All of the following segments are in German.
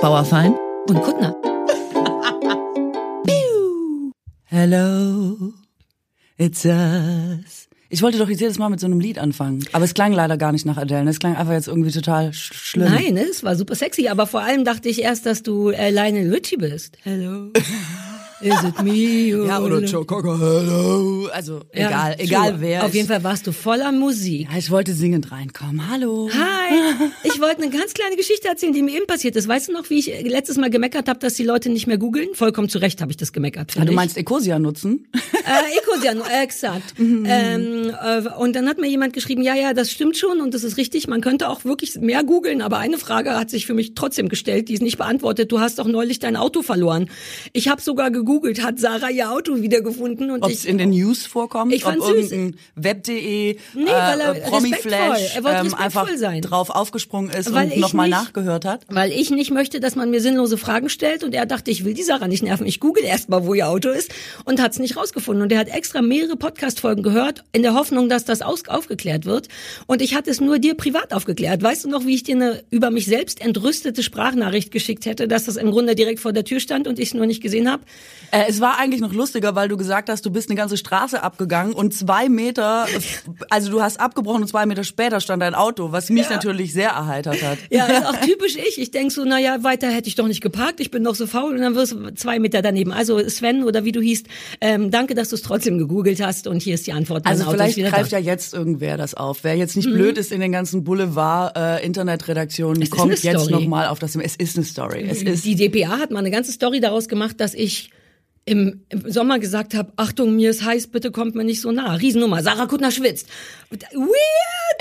Bauerfein und Kuttner. Hello, it's us. Ich wollte doch jetzt jedes Mal mit so einem Lied anfangen, aber es klang leider gar nicht nach Adele. Es klang einfach jetzt irgendwie total sch schlimm. Nein, ne, es war super sexy, aber vor allem dachte ich erst, dass du äh, Lionel Richie bist. Hello. Is it me? Ja, oder Joe Cocker, hello. Also, Ja, egal, egal wer. Auf jeden Fall warst du voller Musik. Ja, ich wollte singend reinkommen. Hallo. Hi, ich wollte eine ganz kleine Geschichte erzählen, die mir eben passiert ist. Weißt du noch, wie ich letztes Mal gemeckert habe, dass die Leute nicht mehr googeln? Vollkommen zu Recht habe ich das gemeckert. Ah, finde du meinst Ecosia nutzen? Äh, Ecosian, äh, exakt. ähm, äh, und dann hat mir jemand geschrieben, ja, ja, das stimmt schon und das ist richtig. Man könnte auch wirklich mehr googeln, aber eine Frage hat sich für mich trotzdem gestellt, die ist nicht beantwortet. Du hast doch neulich dein Auto verloren. Ich habe sogar gegoogelt, hat Sarah ihr Auto wiedergefunden und Ob es in den News vorkommt, Ich süß. irgendein Web.de, Nee, weil er äh, Promiflash er wollte ähm, einfach sein. drauf aufgesprungen ist Weil und nochmal nachgehört hat. weil ich nicht möchte, dass man mir sinnlose Fragen stellt und er dachte, ich will die Sarah nicht nerven. Ich google erst mal, wo ihr Auto ist und hat es nicht rausgefunden. Und er hat extra mehrere Podcast-Folgen gehört, in der Hoffnung, dass das aus aufgeklärt wird. Und ich hatte es nur dir privat aufgeklärt. Weißt du noch, wie ich dir eine über mich selbst entrüstete Sprachnachricht geschickt hätte, dass das im Grunde direkt vor der Tür stand und ich es nur nicht gesehen habe? Äh, es war eigentlich noch lustiger, weil du gesagt hast, du bist eine ganze Straße abgegangen und zwei Meter, also du hast abgebrochen und zwei Meter später stand dein Auto, was mich natürlich sehr erheitert hat. Ja, ist auch typisch ich. Ich denk so, na ja, weiter hätte ich doch nicht geparkt. Ich bin doch so faul und dann wirst du zwei Meter daneben. Also Sven oder wie du hießt, ähm, danke, dass du es trotzdem gegoogelt hast und hier ist die Antwort. Also Auto vielleicht greift da. ja jetzt irgendwer das auf. Wer jetzt nicht Mhm. blöd ist in den ganzen Boulevard äh, kommt jetzt Story. noch mal auf das. Es ist eine Story. Es ist Die DPA hat mal eine ganze Story daraus gemacht, dass ich im, im Sommer gesagt habe, Achtung, mir ist heiß, bitte kommt mir nicht so nah. Riesennummer, Sarah Kuttner schwitzt. Weird!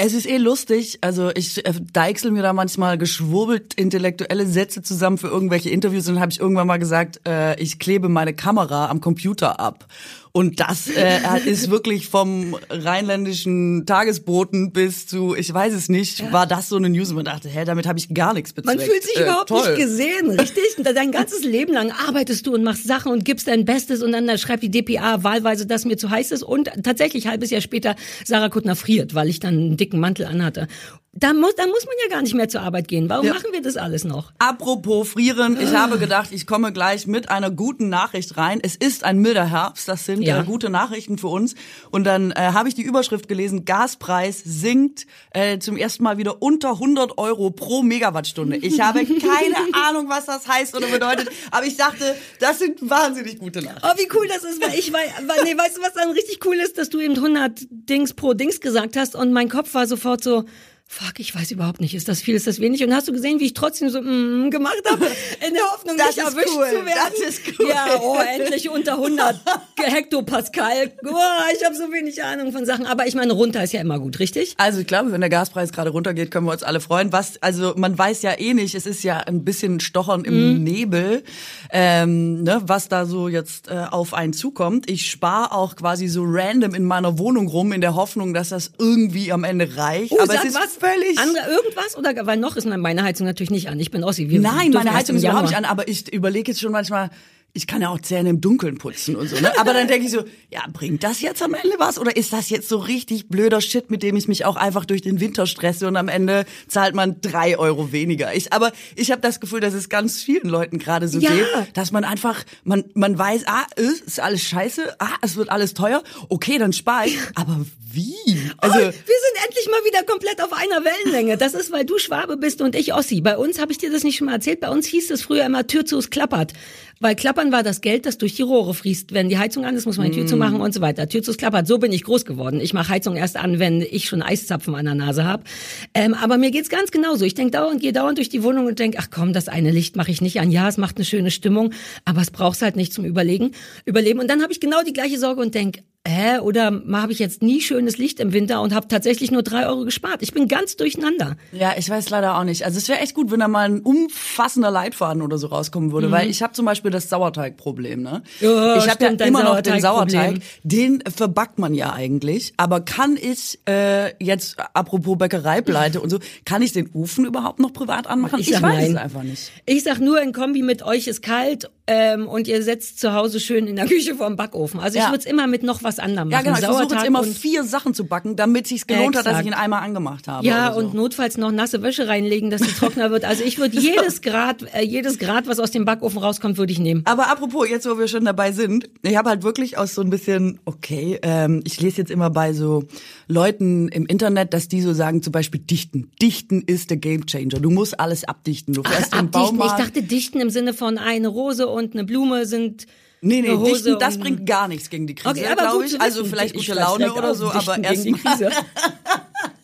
Es ist eh lustig. Also ich äh, deichsel mir da manchmal geschwurbelt intellektuelle Sätze zusammen für irgendwelche Interviews und dann habe ich irgendwann mal gesagt, äh, ich klebe meine Kamera am Computer ab. Und das äh, ist wirklich vom rheinländischen Tagesboten bis zu, ich weiß es nicht, war das so eine News und man dachte, hä, damit habe ich gar nichts bezweckt. Man fühlt sich Äh, überhaupt toll. nicht gesehen, richtig? Und dein ganzes Leben lang arbeitest du und machst Sachen und gibst dein Bestes und dann da schreibt die DPA wahlweise, dass mir zu heiß ist und tatsächlich halbes Jahr später Sarah Kuttner friert, weil ich dann einen dicken Mantel anhatte. Da muss, da muss man ja gar nicht mehr zur Arbeit gehen. Warum Ja. machen wir das alles noch? Apropos frieren, ich habe gedacht, ich komme gleich mit einer guten Nachricht rein. Es ist ein milder Herbst, das sind Ja. äh, gute Nachrichten für uns. Und dann äh, habe ich die Überschrift gelesen, Gaspreis sinkt äh, zum ersten Mal wieder unter 100 Euro pro Megawattstunde. Ich habe keine Ahnung, was das heißt oder bedeutet, aber ich dachte, das sind wahnsinnig gute Nachrichten. Oh, wie cool das ist, weil ich, weil, weil nee, weißt du, was dann richtig cool ist, dass du eben 100 Dings pro Dings gesagt hast und mein Kopf war sofort so, fuck, ich weiß überhaupt nicht, ist das viel, ist das wenig? Und hast du gesehen, wie ich trotzdem so mm, gemacht habe, in der Hoffnung, Das nicht erwischt cool, zu werden? das ist cool. Ja, oh, endlich unter 100 Hektopascal. Oh, ich habe so wenig Ahnung von Sachen, aber ich meine, runter ist ja immer gut, richtig? Also ich glaube, wenn der Gaspreis gerade runtergeht, können wir uns alle freuen. Was, also man weiß ja eh nicht, es ist ja ein bisschen Stochern im Mhm. Nebel, ähm, ne, was da so jetzt äh, auf einen zukommt. Ich spare auch quasi so random in meiner Wohnung rum, in der Hoffnung, dass das irgendwie am Ende reicht. Uh, Aber sag es ist was? Völlig. Andere, irgendwas? Oder, weil noch ist meine Heizung natürlich nicht an. Ich bin Ossi. Wir Nein, meine Heizung ist überhaupt nicht an, aber ich überlege jetzt schon manchmal, ich kann ja auch Zähne im Dunkeln putzen und so, ne? Aber dann denke ich so, ja, bringt das jetzt am Ende was? Oder ist das jetzt so richtig blöder Shit, mit dem ich mich auch einfach durch den Winter stresse und am Ende zahlt man drei Euro weniger? Ich, aber ich habe das Gefühl, dass es ganz vielen Leuten gerade so Ja. geht, dass man einfach, man, man weiß, ah, äh, ist alles scheiße, ah, es wird alles teuer, okay, dann spare ich. Aber wie? Also, oh, wir sind endlich mal wieder komplett auf einer Wellenlänge. Das ist, weil du Schwabe bist und ich Ossi. Bei uns, habe ich dir das nicht schon mal erzählt, bei uns hieß es früher immer Tür zu, es klappert. Weil klappern war das Geld, das durch die Rohre fließt. Wenn die Heizung an ist, muss man die Tür zu machen und so weiter. Tür zu, klappert. So bin ich groß geworden. Ich mache Heizung erst an, wenn ich schon Eiszapfen an der Nase habe. Ähm, aber mir geht's ganz genauso. Ich denk dauernd, gehe dauernd durch die Wohnung und denk, ach komm, das eine Licht mache ich nicht an. Ja, es macht eine schöne Stimmung, aber es braucht's halt nicht zum Überlegen, Überleben. Und dann habe ich genau die gleiche Sorge und denk, hä, oder habe ich jetzt nie schönes Licht im Winter und habe tatsächlich nur drei Euro gespart. Ich bin ganz durcheinander. Ja, ich weiß leider auch nicht. Also es wäre echt gut, wenn da mal ein umfassender Leitfaden oder so rauskommen würde, weil ich habe zum Beispiel das Sauerteigproblem. Ne? Mhm. Ja, ich habe ja immer noch den. Sauerteig. Den verbackt man ja eigentlich. Aber kann ich äh, jetzt, apropos Bäckereipleite und so, kann ich den Ofen überhaupt noch privat anmachen? Ich sag weiß nein. es einfach nicht. Ich sag nur in Kombi mit euch ist kalt ähm, und ihr setzt zu Hause schön in der Küche vorm Backofen. Also ich Ja. würde es immer mit noch was anderem Ja, machen. genau. Ich versuche jetzt immer vier Sachen zu backen, damit sich's gelohnt hat, dass Exakt. ich ihn einmal angemacht habe. Ja, so. und notfalls noch nasse Wäsche reinlegen, dass sie trockener wird. Also ich würde jedes Grad, äh, jedes Grad, was aus dem Backofen rauskommt, würde ich nehmen. Aber apropos, jetzt wo wir schon dabei sind, ich habe halt wirklich aus so ein bisschen, okay, ähm, ich lese jetzt immer bei so Leuten im Internet, dass die so sagen, zum Beispiel dichten. Dichten ist der Gamechanger. Du musst alles abdichten. Du fährst im Abdichten. Ich Baumarkt. dachte, dichten im Sinne von eine Rose und eine Blume sind nee, nee, dichten, das und- bringt gar nichts gegen die Krise, Okay, glaube ich. Also vielleicht Ich gute Laune oder so, aber erstmal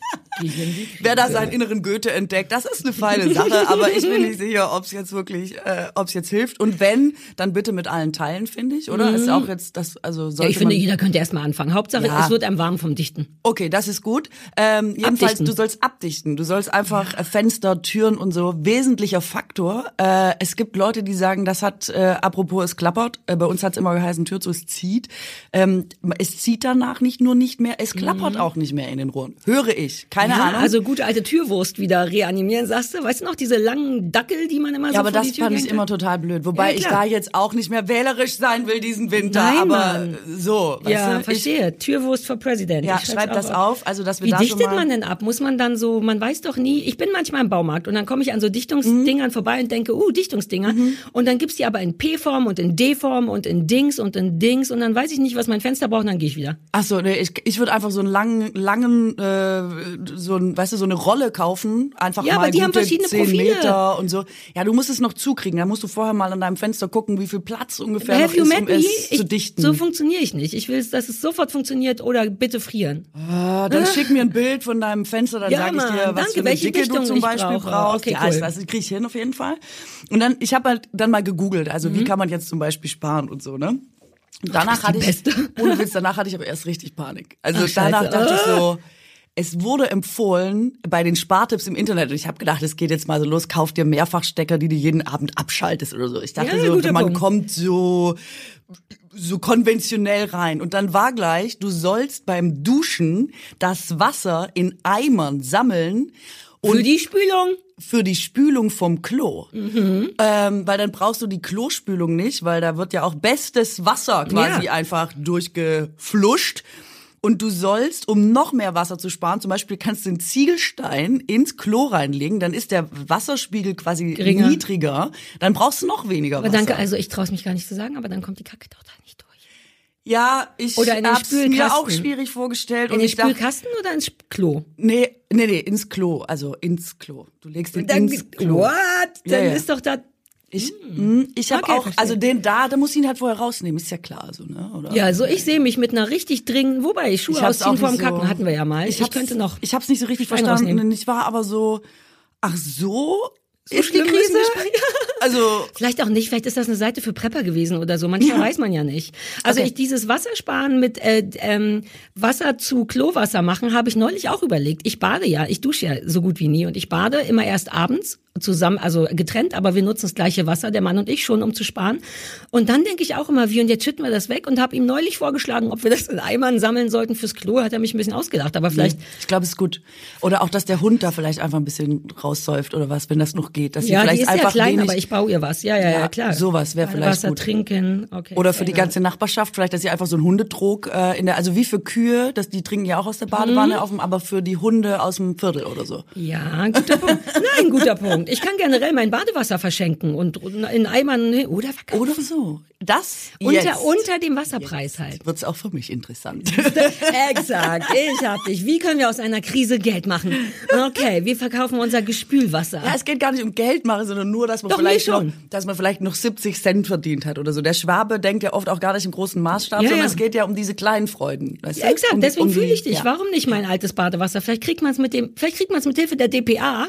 Wer da seinen inneren Goethe entdeckt, das ist eine feine Sache, aber ich bin nicht sicher, ob es jetzt wirklich, äh, ob es jetzt hilft. Und wenn, dann bitte mit allen Teilen, finde ich, oder? Ist auch jetzt das, also sollte Ja, ich finde, jeder könnte erstmal anfangen. Hauptsache, Ja. es wird einem warm vom Dichten. Okay, das ist gut. Ähm, jedenfalls, Abdichten. du sollst abdichten. Du sollst einfach äh, Fenster, Türen und so. Wesentlicher Faktor. Äh, es gibt Leute, die sagen, das hat, äh, apropos, es klappert. Äh, bei uns hat es immer geheißen, Tür zu, es zieht. Ähm, es zieht danach nicht nur nicht mehr, es klappert auch nicht mehr in den Rohren. Höre ich. Keine Mhm. Ja, Ahnung. also gute alte Türwurst wieder reanimieren, sagst du? Weißt du noch, diese langen Dackel, die man immer so ja, aber das fand ich immer total blöd. Wobei Ja, ich da jetzt auch nicht mehr wählerisch sein will diesen Winter. Nein, aber Mann. so, weißt Ja, du? Ich, verstehe. Türwurst for President. ja, Ich schreib das auf. Also, dass wir Wie da dichtet man denn ab? Muss man dann so, man weiß doch nie, ich bin manchmal im Baumarkt und dann komme ich an so Dichtungsdingern vorbei und denke, uh, Dichtungsdinger. Und dann gibt's die aber in P-Form und in D-Form und in Dings und in Dings und dann weiß ich nicht, was mein Fenster braucht und dann gehe ich wieder. Ach so, nee, ich, ich würde einfach so einen langen, langen, äh, so ein, weißt du, so eine Rolle kaufen, einfach Ja, mal aber die haben verschiedene 10 Profile. Meter und so. Ja, du musst es noch zukriegen. Da musst du vorher mal an deinem Fenster gucken, wie viel Platz ungefähr Have noch ist, um es Ich, zu dichten. so funktioniere ich nicht. Ich will, dass es sofort funktioniert oder bitte frieren. Ah, dann schick mir ein Bild von deinem Fenster, dann Ja, sage ich dir, Mann, was danke. für eine Welche Dicke du Dichtung zum ich Beispiel brauche. brauchst. Okay, ja, cool. das, das krieg ich hin auf jeden Fall. Und dann, ich habe halt dann mal gegoogelt, also wie kann man jetzt zum Beispiel sparen und so, ne? Und danach Mhm. hatte ich, ohne Witz, danach hatte ich aber erst richtig Panik. Also Ach, danach Scheiße. dachte ich Ah. so, es wurde empfohlen bei den Spartipps im Internet und ich habe gedacht, es geht jetzt mal so los, kauf dir Mehrfachstecker, die du jeden Abend abschaltest oder so. Ich dachte Ja, so, man Punkt. kommt so so konventionell rein. Und dann war gleich, du sollst beim Duschen das Wasser in Eimern sammeln und Für die Spülung? für die Spülung vom Klo. Mhm. Ähm, weil dann brauchst du die Klospülung nicht, weil da wird ja auch bestes Wasser quasi Ja. einfach durchgefluscht. Und du sollst, um noch mehr Wasser zu sparen, zum Beispiel kannst du einen Ziegelstein ins Klo reinlegen, dann ist der Wasserspiegel quasi Geringer. niedriger, dann brauchst du noch weniger Aber Wasser. danke, also ich traue es mich gar nicht zu sagen, aber dann kommt die Kacke doch da nicht durch. Ja, ich hab's mir auch schwierig vorgestellt. In und den ich dachte, Spülkasten oder ins Klo? nee, nee, nee, ins Klo, also ins Klo. Du legst den ins Klo. What? Ja, Dann ja. ist doch da. Ich, mh, ich habe Okay, auch, verstehe. also den da, da muss ich ihn halt vorher rausnehmen, ist ja klar, so, ne? Oder? Ja, so ich sehe mich mit einer richtig dringenden, wobei Schuhe ich ausziehen vorm so- Kacken hatten wir ja mal. Ich, hab's- könnte noch. Ich hab's nicht so richtig verstanden. ich war aber so, ach so, ist die Krise? Also, Vielleicht auch nicht, vielleicht ist das eine Seite für Prepper gewesen oder so. Manchmal weiß man ja nicht. Also Okay. ich dieses Wassersparen mit äh, ähm, Wasser zu Klowasser machen, habe ich neulich auch überlegt. Ich bade ja, ich dusche ja so gut wie nie und ich bade immer erst abends zusammen, also getrennt, aber wir nutzen das gleiche Wasser, der Mann und ich schon, um zu sparen. Und dann denke ich auch immer, wie und jetzt schütten wir das weg und habe ihm neulich vorgeschlagen, ob wir das in Eimern sammeln sollten fürs Klo. Hat er mich ein bisschen ausgedacht, aber vielleicht ich glaube, es ist gut. Oder auch, dass der Hund da vielleicht einfach ein bisschen raussäuft oder was, wenn das noch geht. Dass ja, die vielleicht ist ja einfach klein, wenig, aber ich baue ihr was. Ja, ja, ja, Ja, klar. sowas wäre vielleicht Wasser gut. trinken. Okay. Oder für die ganze Nachbarschaft, vielleicht, dass sie einfach so einen Hundetrog äh, in der, also wie für Kühe, dass die trinken ja auch aus der Badewanne, Mhm. auf dem, aber für die Hunde aus dem Viertel oder so. Ja, guter Punkt. Nein, guter Punkt. Ich kann generell mein Badewasser verschenken und in Eimern oder verkaufen. Oder so. Das unter, jetzt unter dem Wasserpreis halt. wird's auch für mich interessant. Exakt, ich hab dich. Wie können wir aus einer Krise Geld machen? Okay, wir verkaufen unser Gespülwasser. Ja, es geht gar nicht um Geld machen, sondern nur, dass man Doch, vielleicht noch, dass man vielleicht noch 70 Cent verdient hat oder so. Der Schwabe denkt ja oft auch gar nicht im großen Maßstab, Ja, sondern ja. es geht ja um diese kleinen Freuden. Weißt Ja, exakt, um, deswegen um fühle ich dich. Warum nicht mein altes Badewasser? Vielleicht kriegt man es mit dem, vielleicht kriegt man es mit Hilfe der DPA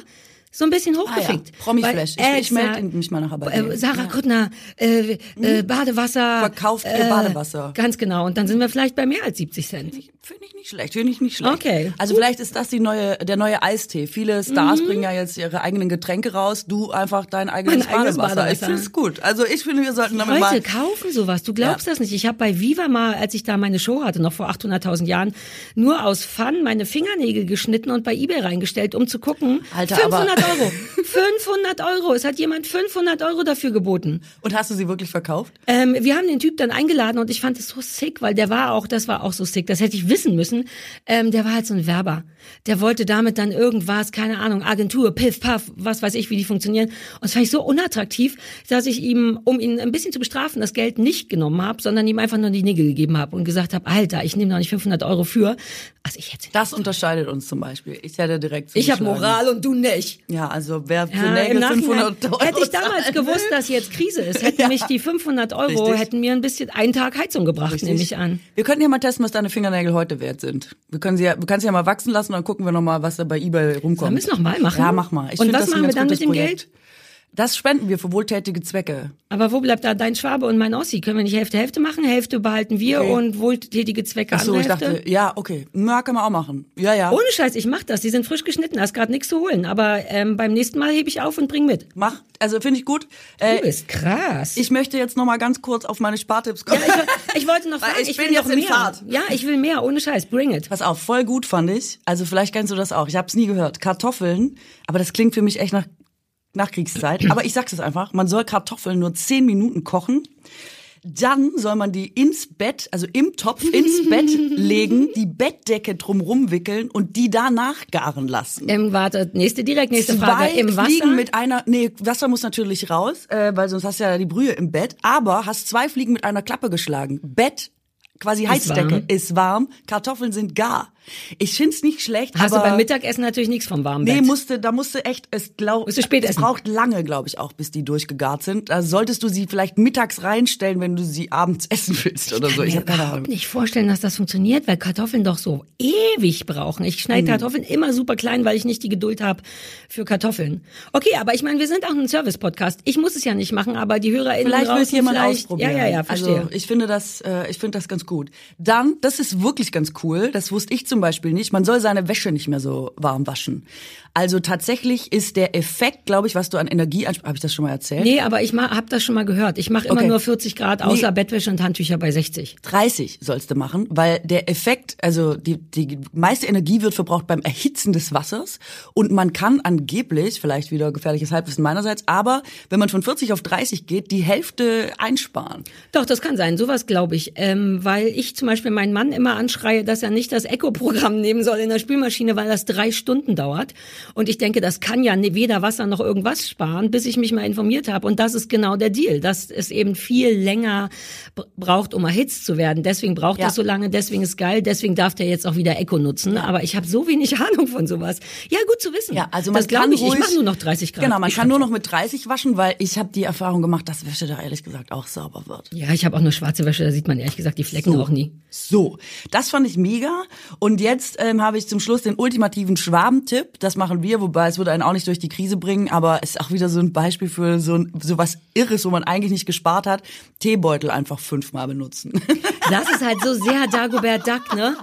so ein bisschen Ah, ja. hochgefickt. Promiflash. Weil- Ich, ich melde Exakt. mich mal nachher bei Äh. Sarah Kuttner, äh, äh, Badewasser. Verkauft ihr Badewasser. Ganz genau. Und dann sind wir vielleicht bei mehr als 70 Cent. Finde ich nicht schlecht, finde ich nicht schlecht. Okay. Also vielleicht ist das die neue, der neue Eistee. Viele Stars bringen ja jetzt ihre eigenen Getränke raus. Du einfach dein eigenes Mein eigenes Badewasser. Ich Badewasser. finde es gut. Also ich finde, wir sollten damit Leute mal. kaufen sowas. Du glaubst Ja. das nicht. Ich habe bei Viva mal, als ich da meine Show hatte, noch vor 800.000 Jahren, nur aus Fun meine Fingernägel geschnitten und bei eBay reingestellt, um zu gucken. Alter, 500 aber- Euro. 500 Euro. Es hat jemand 500 Euro dafür geboten. Und hast du sie wirklich verkauft? Ähm, wir haben den Typ dann eingeladen und ich fand es so sick, weil der war auch, das war auch so sick, das hätte ich wissen müssen. Ähm, der war halt so ein Werber. Der wollte damit dann irgendwas, keine Ahnung, Agentur, Piff, Puff, was weiß ich, wie die funktionieren. Und das fand ich so unattraktiv, dass ich ihm, um ihn ein bisschen zu bestrafen, das Geld nicht genommen habe, sondern ihm einfach nur die Nägel gegeben habe und gesagt habe, Alter, ich nehme doch nicht 500 Euro für. Also ich hätte, Das unterscheidet uns zum Beispiel. Ich hätte direkt ich habe. Moral und du nicht. Ja, also wer für Ja, Nägel Nachhinein 500 Euro hätte ich damals gewusst, dass jetzt Krise ist, hätten Ja. mich die 500 Euro Richtig. hätten mir ein bisschen einen Tag Heizung gebracht, nehme ich an. Wir könnten ja mal testen, was deine Fingernägel heute wert sind. Wir können sie ja, du kannst sie ja mal wachsen lassen, dann gucken wir noch mal, was da bei eBay rumkommt. Sollen wir es noch mal machen? Ja, mach mal. Ich Und was das machen wir dann mit dem Projekt. Geld? Das spenden wir für wohltätige Zwecke. Aber wo bleibt da dein Schwabe und mein Ossi? Können wir nicht Hälfte Hälfte machen? Hälfte behalten wir Okay. und wohltätige Zwecke Ach so, andere ich Hälfte? dachte, ja, okay. Na, können wir auch machen. Ja, ja. Ohne Scheiß, ich mach das. Die sind frisch geschnitten, da ist gerade nichts zu holen. Aber ähm, beim nächsten Mal hebe ich auf und bring mit. Mach. Also finde ich gut. Du Äh, bist krass. ich möchte jetzt noch mal ganz kurz auf meine Spartipps kommen. ich, woll- ich wollte noch fragen, ich ich, bin will noch in mehr. Fahrt. Ja, ich will mehr. Ohne Scheiß, bring it. Pass auf, voll gut fand ich. Also vielleicht kennst du das auch. Ich habe es nie gehört. Kartoffeln, aber das klingt für mich echt nach Nachkriegszeit. Aber ich sag's es einfach. Man soll Kartoffeln nur zehn Minuten kochen. Dann soll man die ins Bett, also im Topf ins Bett legen, die Bettdecke drumrum wickeln und die danach garen lassen. Ähm, warte, nächste direkt, nächste Frage. Zwei Im Wasser? Fliegen mit einer, nee, Wasser muss natürlich raus, äh, weil sonst hast du ja die Brühe im Bett. Aber hast zwei Fliegen mit einer Klappe geschlagen. Bett, quasi Heizdecke, ist warm. Kartoffeln sind gar. Ich find's nicht schlecht, Hast aber du beim Mittagessen natürlich nichts vom warmen Nee, Bett. musste, da musste echt, es glaub, Musst du spät es essen. braucht lange, glaube ich, auch, bis die durchgegart sind. Da solltest du sie vielleicht mittags reinstellen, wenn du sie abends essen willst oder so. Ich Ich kann mir überhaupt nicht vorstellen, dass das funktioniert, weil Kartoffeln doch so ewig brauchen. Ich schneide Kartoffeln immer super klein, weil ich nicht die Geduld habe für Kartoffeln. Okay, aber ich meine, wir sind auch ein Service-Podcast. Ich muss es ja nicht machen, aber die HörerInnen Vielleicht will es jemand ausprobieren. Ja, ja, ja, verstehe. Also ich finde das, äh, ich finde das ganz gut. Dann, das ist wirklich ganz cool. Das wusste ich zum Beispiel nicht. Man soll seine Wäsche nicht mehr so warm waschen. Also tatsächlich ist der Effekt, glaube ich, was du an Energie ansprichst. Habe ich das schon mal erzählt? nee, aber ich habe das schon mal gehört. Ich mache immer Okay. nur 40 Grad, außer Nee. Bettwäsche und Handtücher bei 60. 30 sollst du machen, weil der Effekt, also die, die meiste Energie wird verbraucht beim Erhitzen des Wassers und man kann angeblich, vielleicht wieder gefährliches Halbwissen meinerseits, aber wenn man von 40 auf 30 geht, die Hälfte einsparen. Doch, das kann sein. Sowas glaube ich. Ähm, weil ich zum Beispiel meinen Mann immer anschreie, dass er nicht das Eco-Programm nehmen soll in der Spülmaschine, weil das drei Stunden dauert. Und ich denke, das kann ja ne- weder Wasser noch irgendwas sparen, bis ich mich mal informiert habe. Und das ist genau der Deal, dass es eben viel länger br- braucht, um erhitzt zu werden. Deswegen braucht Ja. das so lange, deswegen ist geil, deswegen darf der jetzt auch wieder Eco nutzen. Aber ich habe so wenig Ahnung von sowas. Ja, gut zu wissen. Ja, also man das glaube ich. Ich ruhig- mache nur noch 30 Grad. Genau, man Ich kann nur noch mit 30 waschen, weil ich habe die Erfahrung gemacht, dass Wäsche da ehrlich gesagt auch sauber wird. Ja, ich habe auch nur schwarze Wäsche, da sieht man ehrlich gesagt die Flecken So. auch nie. So, das fand ich mega. Und jetzt ähm, habe ich zum Schluss den ultimativen Schwabentipp. Das machen wir, wobei es würde einen auch nicht durch die Krise bringen, aber es ist auch wieder so ein Beispiel für so, ein, so was Irres, wo man eigentlich nicht gespart hat. Teebeutel einfach fünfmal benutzen. Das ist halt so sehr Dagobert Duck, ne?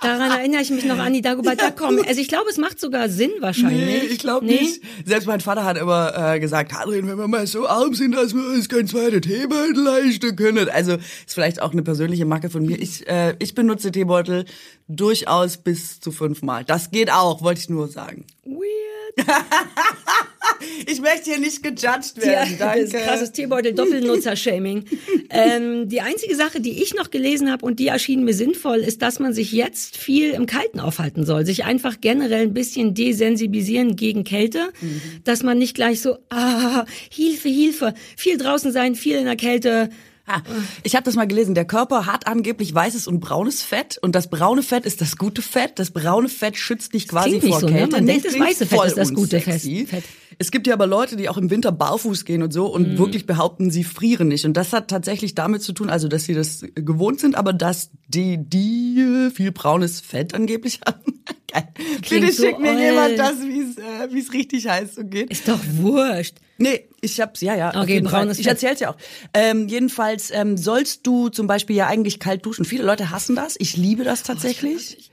Daran erinnere ich mich noch an die Dagobert Duck kommen. Also ich glaube, es macht sogar Sinn wahrscheinlich. Nee, ich glaube Nee? nicht. Selbst mein Vater hat immer äh, gesagt, Adrian, wenn wir mal so arm sind, dass wir uns kein zweiter Teebeutel leisten können. Also ist vielleicht auch eine persönliche Macke von mir. Ich, äh, ich benutze Teebeutel durchaus bis zu fünfmal. Das geht auch, wollte ich nur sagen. Weird. Ich möchte hier nicht gejudged Ja, werden. das ist Danke. krasses Teebeutel-Doppelnutzer-Shaming. ähm, die einzige Sache, die ich noch gelesen habe und die erschien mir sinnvoll, ist, dass man sich jetzt viel im Kalten aufhalten soll. Sich einfach generell ein bisschen desensibilisieren gegen Kälte, Mhm. dass man nicht gleich so, ah, Hilfe, Hilfe, viel draußen sein, viel in der Kälte. Ich habe das mal gelesen. Der Körper hat angeblich weißes und braunes Fett und das braune Fett ist das gute Fett. Das braune Fett schützt dich quasi vor so, ne? Kälte. Man Nee, denkt, das weiße Fett ist das gute. Fett. Es gibt ja aber Leute, die auch im Winter barfuß gehen und so und Mhm. wirklich behaupten, sie frieren nicht. Und das hat tatsächlich damit zu tun, also dass sie das gewohnt sind, aber dass die, die viel braunes Fett angeblich haben. Bitte so schick mir oll. jemand das, wie es äh, wie es richtig heißt und geht. Ist doch wurscht. Nee, ich hab's, ja, ja. Okay, Fall. braunes Ich Fett. erzähl's ja auch. Ähm, jedenfalls ähm, sollst du zum Beispiel ja eigentlich kalt duschen. Viele Leute hassen das. Ich liebe das tatsächlich.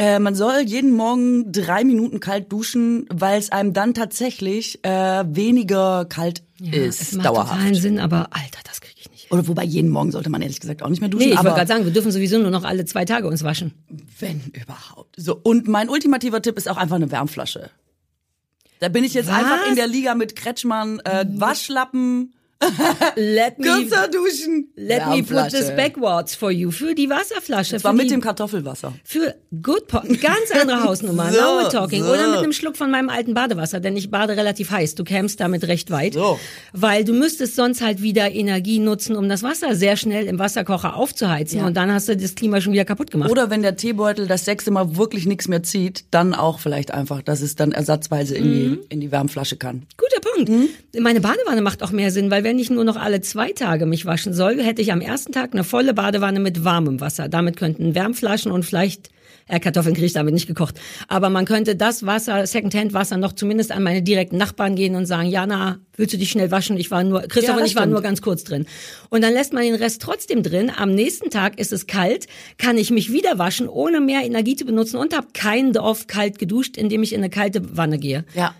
Äh, man soll jeden Morgen drei Minuten kalt duschen, weil es einem dann tatsächlich äh, weniger kalt Ja, ist, es macht dauerhaft. totalen Sinn, aber Alter, das kriege ich nicht. hin. Oder wobei jeden Morgen sollte man ehrlich gesagt auch nicht mehr duschen. Nee, ich wollte aber gerade sagen, wir dürfen sowieso nur noch alle zwei Tage uns waschen. wenn überhaupt. So und mein ultimativer Tipp ist auch einfach eine Wärmflasche. Da bin ich jetzt Was? einfach in der Liga mit Kretschmann, äh, Waschlappen, Let me, kürzer duschen. let me put this backwards for you. Für die Wasserflasche. Das war für mit die, dem Kartoffelwasser. Für Good po ganz andere Hausnummer. So, Now we're talking. so. Oder mit einem Schluck von meinem alten Badewasser, denn ich bade relativ heiß. Du kämst damit recht weit. So. Weil du müsstest sonst halt wieder Energie nutzen, um das Wasser sehr schnell im Wasserkocher aufzuheizen. Ja. Und dann hast du das Klima schon wieder kaputt gemacht. Oder wenn der Teebeutel das sechste Mal wirklich nichts mehr zieht, dann auch vielleicht einfach, dass es dann ersatzweise in, die, in die Wärmflasche kann. Guter Punkt. Mhm. Meine Badewanne macht auch mehr Sinn, weil wenn ich nur noch alle zwei Tage mich waschen soll, hätte ich am ersten Tag eine volle Badewanne mit warmem Wasser. Damit könnten Wärmflaschen und vielleicht äh, Kartoffeln kriege ich damit nicht gekocht. Aber man könnte das Wasser, Secondhand-Wasser, noch zumindest an meine direkten Nachbarn gehen und sagen, Jana, willst du dich schnell waschen? Ich war nur, Christoph Ja, und ich waren stimmt. nur ganz kurz drin. Und dann lässt man den Rest trotzdem drin. Am nächsten Tag ist es kalt, kann ich mich wieder waschen, ohne mehr Energie zu benutzen und habe kein Dorf kalt geduscht, indem ich in eine kalte Wanne gehe. Ja.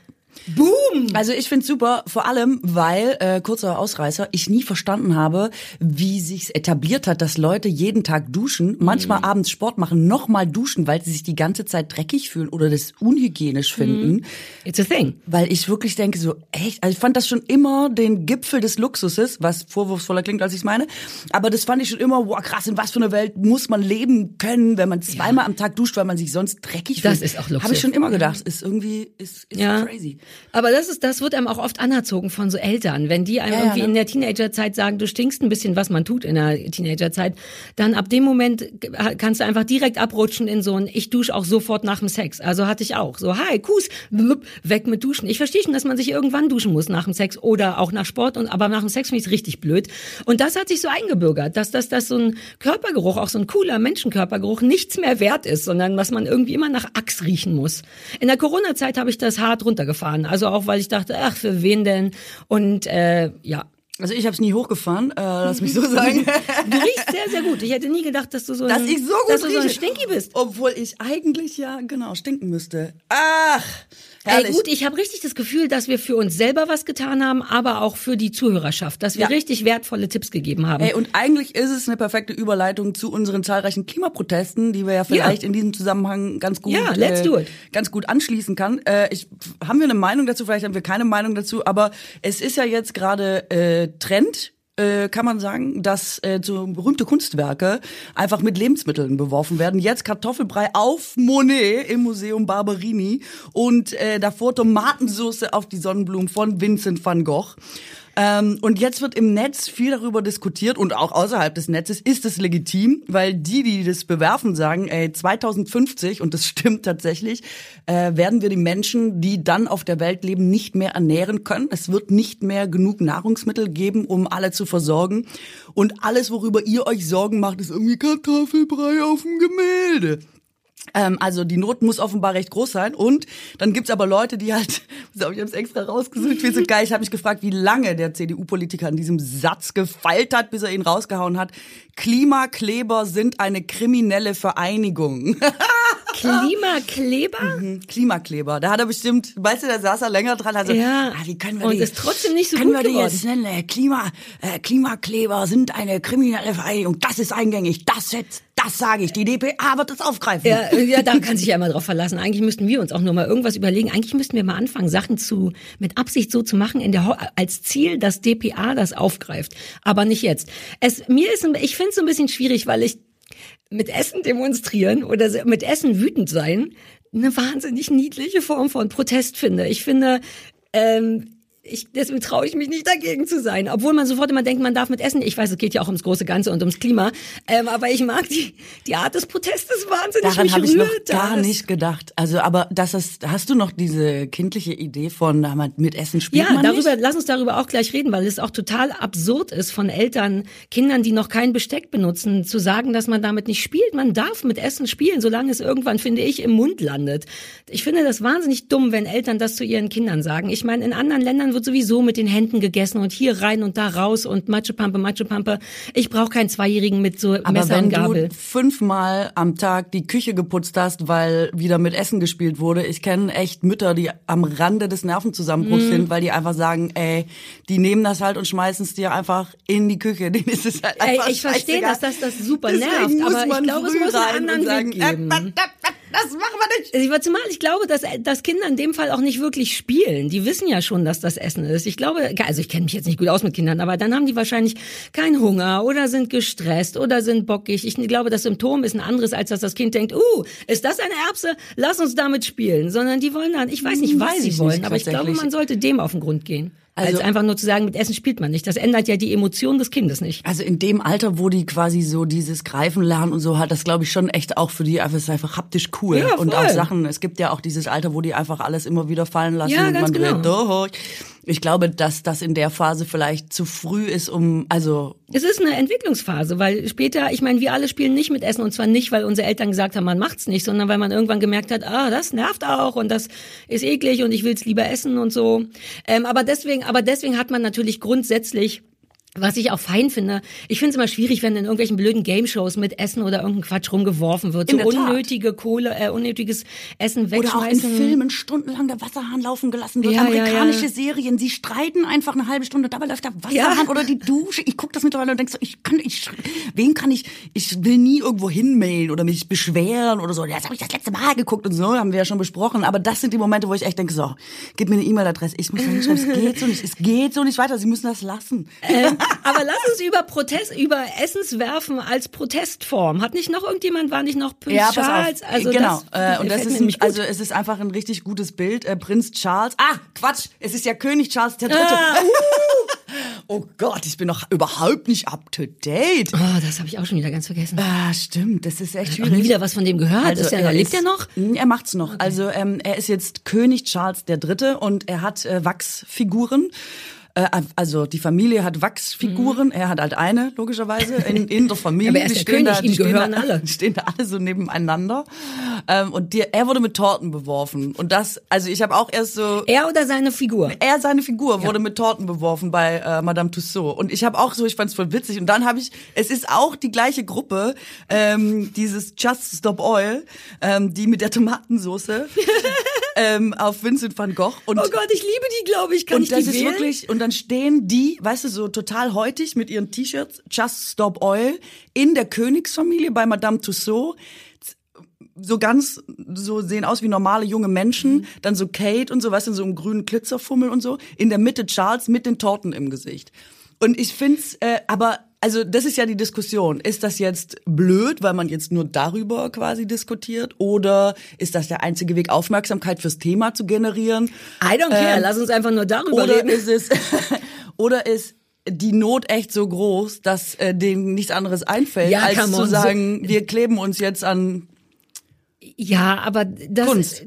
Boom! Also ich find's super, vor allem, weil, äh, kurzer Ausreißer, ich nie verstanden habe, wie sich's etabliert hat, dass Leute jeden Tag duschen, manchmal Mhm. abends Sport machen, nochmal duschen, weil sie sich die ganze Zeit dreckig fühlen oder das unhygienisch Mhm. finden. It's a thing. Weil ich wirklich denke, so echt, also ich fand das schon immer den Gipfel des Luxuses, was vorwurfsvoller klingt, als ich meine. Aber das fand ich schon immer, wow, krass, in was für einer Welt muss man leben können, wenn man zweimal am Tag duscht, weil man sich sonst dreckig Das fühlt. ist auch Luxus. Habe ich schon immer gedacht, ist irgendwie, ist, ist Ja. crazy. Aber das ist, das wird einem auch oft anerzogen von so Eltern. Wenn die einem Ja, ja, irgendwie ne? in der Teenagerzeit sagen, du stinkst ein bisschen, was man tut in der Teenagerzeit, dann ab dem Moment kannst du einfach direkt abrutschen in so ein, ich dusche auch sofort nach dem Sex. Also hatte ich auch. So, hi, Kuss, weg mit Duschen. Ich verstehe schon, dass man sich irgendwann duschen muss nach dem Sex oder auch nach Sport, und, aber nach dem Sex finde ich richtig blöd. Und das hat sich so eingebürgert, dass das, dass so ein Körpergeruch, auch so ein cooler Menschenkörpergeruch nichts mehr wert ist, sondern was man irgendwie immer nach Axt riechen muss. In der Corona-Zeit habe ich das hart runtergefahren. Also auch, weil ich dachte, ach, für wen denn? Und äh, ja. Also ich habe es nie hochgefahren, äh, lass mich so sagen. Du riechst sehr, sehr gut. Ich hätte nie gedacht, dass du so ein, dass ich so gut dass du so ein. Stinky bist. Obwohl ich eigentlich ja genau stinken müsste. Ach, herrlich. Ey, gut, ich habe richtig das Gefühl, dass wir für uns selber was getan haben, aber auch für die Zuhörerschaft, dass wir Ja. richtig wertvolle Tipps gegeben haben. Ey, und eigentlich ist es eine perfekte Überleitung zu unseren zahlreichen Klimaprotesten, die wir ja vielleicht in diesem Zusammenhang ganz gut, Ja, let's äh, do it. ganz gut anschließen kann. Äh, ich, haben wir eine Meinung dazu? Vielleicht haben wir keine Meinung dazu, aber es ist ja jetzt gerade äh, Trend äh, kann man sagen, dass äh, so berühmte Kunstwerke einfach mit Lebensmitteln beworfen werden. Jetzt Kartoffelbrei auf Monet im Museum Barberini und äh, davor Tomatensauce auf die Sonnenblumen von Vincent van Gogh. Ähm, und jetzt wird im Netz viel darüber diskutiert und auch außerhalb des Netzes, ist es legitim, weil die, die das bewerfen, sagen, ey, 2050, und das stimmt tatsächlich, äh, werden wir die Menschen, die dann auf der Welt leben, nicht mehr ernähren können. Es wird nicht mehr genug Nahrungsmittel geben, um alle zu versorgen. Und alles, worüber ihr euch Sorgen macht, ist irgendwie Kartoffelbrei auf dem Gemälde. Ähm, also die Not muss offenbar recht groß sein. Und dann gibt's aber Leute, die halt, ich habe es extra rausgesucht, wie so geil. Ich habe mich gefragt, wie lange der CDU-Politiker an diesem Satz gefeilt hat, bis er ihn rausgehauen hat. Klimakleber sind eine kriminelle Vereinigung. Klimakleber? Klimakleber. Da hat er bestimmt, weißt du, da saß er länger dran. Also, Ja. ah, wie können wir Und die, ist trotzdem nicht so können gut wir die geworden. jetzt nennen? Äh, Klima, äh, Klimakleber sind eine kriminelle Vereinigung. Das ist eingängig. Das jetzt, das sage ich. Die DPA wird das aufgreifen. Ja, ja, da kann sich ja immer drauf verlassen. Eigentlich müssten wir uns auch nur mal irgendwas überlegen. Eigentlich müssten wir mal anfangen, Sachen zu mit Absicht so zu machen, in der als Ziel, dass DPA das aufgreift. Aber nicht jetzt. Es mir ist, ich finde es ein bisschen schwierig, weil ich mit Essen demonstrieren oder mit Essen wütend sein eine wahnsinnig niedliche Form von Protest finde. Ich finde, ähm, ich, deswegen traue ich mich nicht dagegen zu sein. Obwohl man sofort immer denkt, man darf mit essen. Ich weiß, es geht ja auch ums große Ganze und ums Klima. Ähm, aber ich mag die, die Art des Protestes wahnsinnig. Daran habe ich noch gar das. nicht gedacht. Also, aber das ist, hast du noch diese kindliche Idee von mit Essen spielt Ja, man darüber, nicht? lass uns darüber auch gleich reden, weil es auch total absurd ist von Eltern, Kindern, die noch kein Besteck benutzen, zu sagen, dass man damit nicht spielt. Man darf mit Essen spielen, solange es irgendwann, finde ich, im Mund landet. Ich finde das wahnsinnig dumm, wenn Eltern das zu ihren Kindern sagen. Ich meine, in anderen Ländern wird sowieso mit den Händen gegessen und hier rein und da raus und Matschepampe, Matschepampe. Ich brauche keinen Zweijährigen mit so Aber Messer und Gabel. du fünfmal am Tag die Küche geputzt hast, weil wieder mit Essen gespielt wurde, ich kenne echt Mütter, die am Rande des Nervenzusammenbruchs Mhm. sind, weil die einfach sagen, ey, die nehmen das halt und schmeißen es dir einfach in die Küche. Denen ist es halt Ey, einfach ich verstehe, dass das das super nervt, aber ich glaube, es muss einen anderen Weg geben. äh, äh, äh, das machen wir nicht. Ich war zumal, ich glaube, dass, dass Kinder in dem Fall auch nicht wirklich spielen. Die wissen ja schon, dass das Essen ist. Ich glaube, also ich kenne mich jetzt nicht gut aus mit Kindern, aber dann haben die wahrscheinlich keinen Hunger oder sind gestresst oder sind bockig. Ich glaube, das Symptom ist ein anderes, als dass das Kind denkt, uh, ist das eine Erbse? Lass uns damit spielen. Sondern die wollen dann, ich weiß nicht, was Weiß sie wollen, nicht, aber ich glaube, man sollte dem auf den Grund gehen. Also- als einfach nur zu sagen, mit Essen spielt man nicht. Das ändert ja die Emotion des Kindes nicht. Also in dem Alter, wo die quasi so dieses Greifen lernen und so, hat das glaube ich schon echt auch für die einfach, es ist einfach haptisch cool. Ja, und voll. auch Sachen, es gibt ja auch dieses Alter, wo die einfach alles immer wieder fallen lassen Ja, und ganz man genau. dreht durch. Ich glaube, dass das in der Phase vielleicht zu früh ist, um, also Es ist eine Entwicklungsphase, weil später, ich meine, wir alle spielen nicht mit Essen und zwar nicht, weil unsere Eltern gesagt haben, man macht's nicht, sondern weil man irgendwann gemerkt hat, ah, das nervt auch und das ist eklig und ich will's lieber essen und so. Ähm, aber deswegen, aber deswegen hat man natürlich grundsätzlich was ich auch fein finde, ich finde es immer schwierig, wenn in irgendwelchen blöden Game-Shows mit Essen oder irgendein Quatsch rumgeworfen wird. In so der Tat. unnötige Kohle, äh, unnötiges Essen Oder auch in wegschmeißen. Filmen stundenlang der Wasserhahn laufen gelassen wird. Ja, ja, Amerikanische ja. Serien, sie streiten einfach eine halbe Stunde, dabei läuft der Wasserhahn oder die Dusche. Ich gucke das mittlerweile und denk so, ich kann, ich, wen kann ich, ich will nie irgendwo hinmailen oder mich beschweren oder so. Das habe ich das letzte Mal geguckt und so, haben wir ja schon besprochen. Aber das sind die Momente, wo ich echt denke, so, gib mir eine E-Mail-Adresse, ich muss da hinschreiben, es geht so nicht, es geht so nicht weiter, sie müssen das lassen. Ähm, aber lass uns über Protest, über Essenswerfen als Protestform. Hat nicht noch irgendjemand, war nicht noch Prinz Ja, Charles? Also genau. das, äh, und das ist nämlich gut. also es ist einfach ein richtig gutes Bild. Äh, Prinz Charles. Ah, Quatsch, es ist ja König Charles der Dritte. Ah, Oh Gott, ich bin noch überhaupt nicht up to date. Oh, das habe ich auch schon wieder ganz vergessen. Ah, stimmt, das ist echt Ich habe nie wieder was von dem gehört. Also ist er, lebt er noch? Mm, Er macht's noch. Also ähm, er ist jetzt König Charles der Dritte und er hat äh, Wachsfiguren. Äh, also die Familie hat Wachsfiguren. Er hat halt eine logischerweise in, in der Familie. Aber er ist Die der stehen König, da, die ihm stehen gehören da, alle. Stehen da alle so nebeneinander. Ähm, und die, er wurde mit Torten beworfen. Und das, also ich habe auch erst so Er oder seine Figur? er, seine Figur, wurde mit Torten beworfen bei äh, Madame Tussaud. Und ich habe auch so, ich fand's voll witzig. Und dann habe ich, es ist auch die gleiche Gruppe, ähm, dieses Just Stop Oil, ähm, die mit der Tomatensoße ähm, auf Vincent van Gogh. Und, Oh Gott, ich liebe die, glaube ich. Kann und ich das die ist wählen? wirklich, und dann stehen die, weißt du, so total heutig mit ihren T-Shirts, Just Stop Oil, in der Königsfamilie bei Madame Tussaud so ganz, so sehen aus wie normale junge Menschen, dann so Kate und so, weißt du, so im grünen Glitzerfummel und so, in der Mitte Charles mit den Torten im Gesicht. Und ich find's, äh, aber, also das ist ja die Diskussion. Ist das jetzt blöd, weil man jetzt nur darüber quasi diskutiert? Oder ist das der einzige Weg, Aufmerksamkeit fürs Thema zu generieren? I don't care, Ähm, lass uns einfach nur darüber Oder reden. ist es, oder ist die Not echt so groß, dass äh, denen nichts anderes einfällt, Ja, als zu on, so- sagen, wir kleben uns jetzt an Ja, aber das Kunst.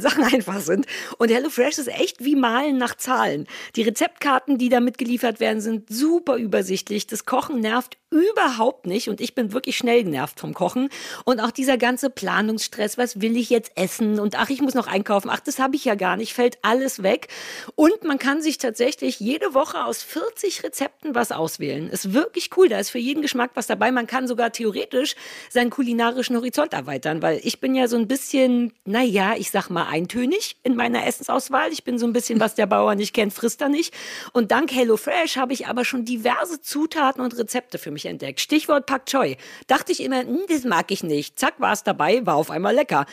Sachen einfach sind. Und HelloFresh ist echt wie Malen nach Zahlen. Die Rezeptkarten, die da mitgeliefert werden, sind super übersichtlich. Das Kochen nervt überhaupt nicht und ich bin wirklich schnell genervt vom Kochen und auch dieser ganze Planungsstress, was will ich jetzt essen und ach, ich muss noch einkaufen, ach, das habe ich ja gar nicht, fällt alles weg und man kann sich tatsächlich jede Woche aus 40 Rezepten was auswählen. Ist wirklich cool, da ist für jeden Geschmack was dabei. Man kann sogar theoretisch seinen kulinarischen Horizont erweitern, weil ich bin ja so ein bisschen, naja, ich sag mal eintönig in meiner Essensauswahl. Ich bin so ein bisschen, was der Bauer nicht kennt, frisst er nicht. Und dank HelloFresh habe ich aber schon diverse Zutaten und Rezepte für mich mich entdeckt. Stichwort Pak Choi. Dachte ich immer, hm, das mag ich nicht. Zack, war es dabei, war auf einmal lecker.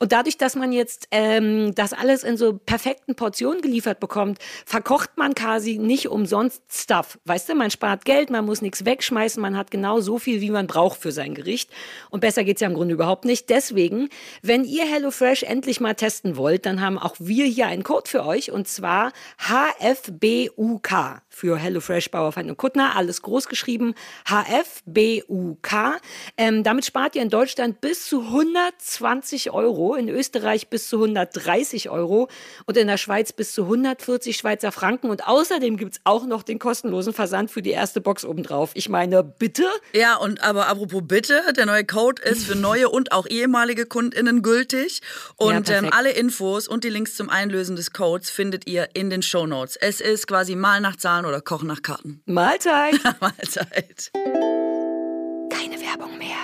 Und dadurch, dass man jetzt ähm, das alles in so perfekten Portionen geliefert bekommt, verkocht man quasi nicht umsonst Stuff. Weißt du, man spart Geld, man muss nichts wegschmeißen, man hat genau so viel, wie man braucht für sein Gericht. Und besser geht's ja im Grunde überhaupt nicht. Deswegen, wenn ihr HelloFresh endlich mal testen wollt, dann haben auch wir hier einen Code für euch und zwar HFBUK für HelloFresh, Bauerfeind und Kuttner. Alles groß geschrieben. HFBUK. Ähm, damit spart ihr in Deutschland bis zu 120 Euro, in Österreich bis zu 130 Euro und in der Schweiz bis zu 140 Schweizer Franken. Und außerdem gibt's auch noch den kostenlosen Versand für die erste Box obendrauf. Ich meine, bitte? Ja, und aber apropos bitte, der neue Code ist für neue und auch ehemalige KundInnen gültig. Und Ja, ähm, alle Infos und die Links zum Einlösen des Codes findet ihr in den Shownotes. Es ist quasi mal nach Zahlen oder Kochen nach Karten. Mahlzeit. Mahlzeit. Keine Werbung mehr.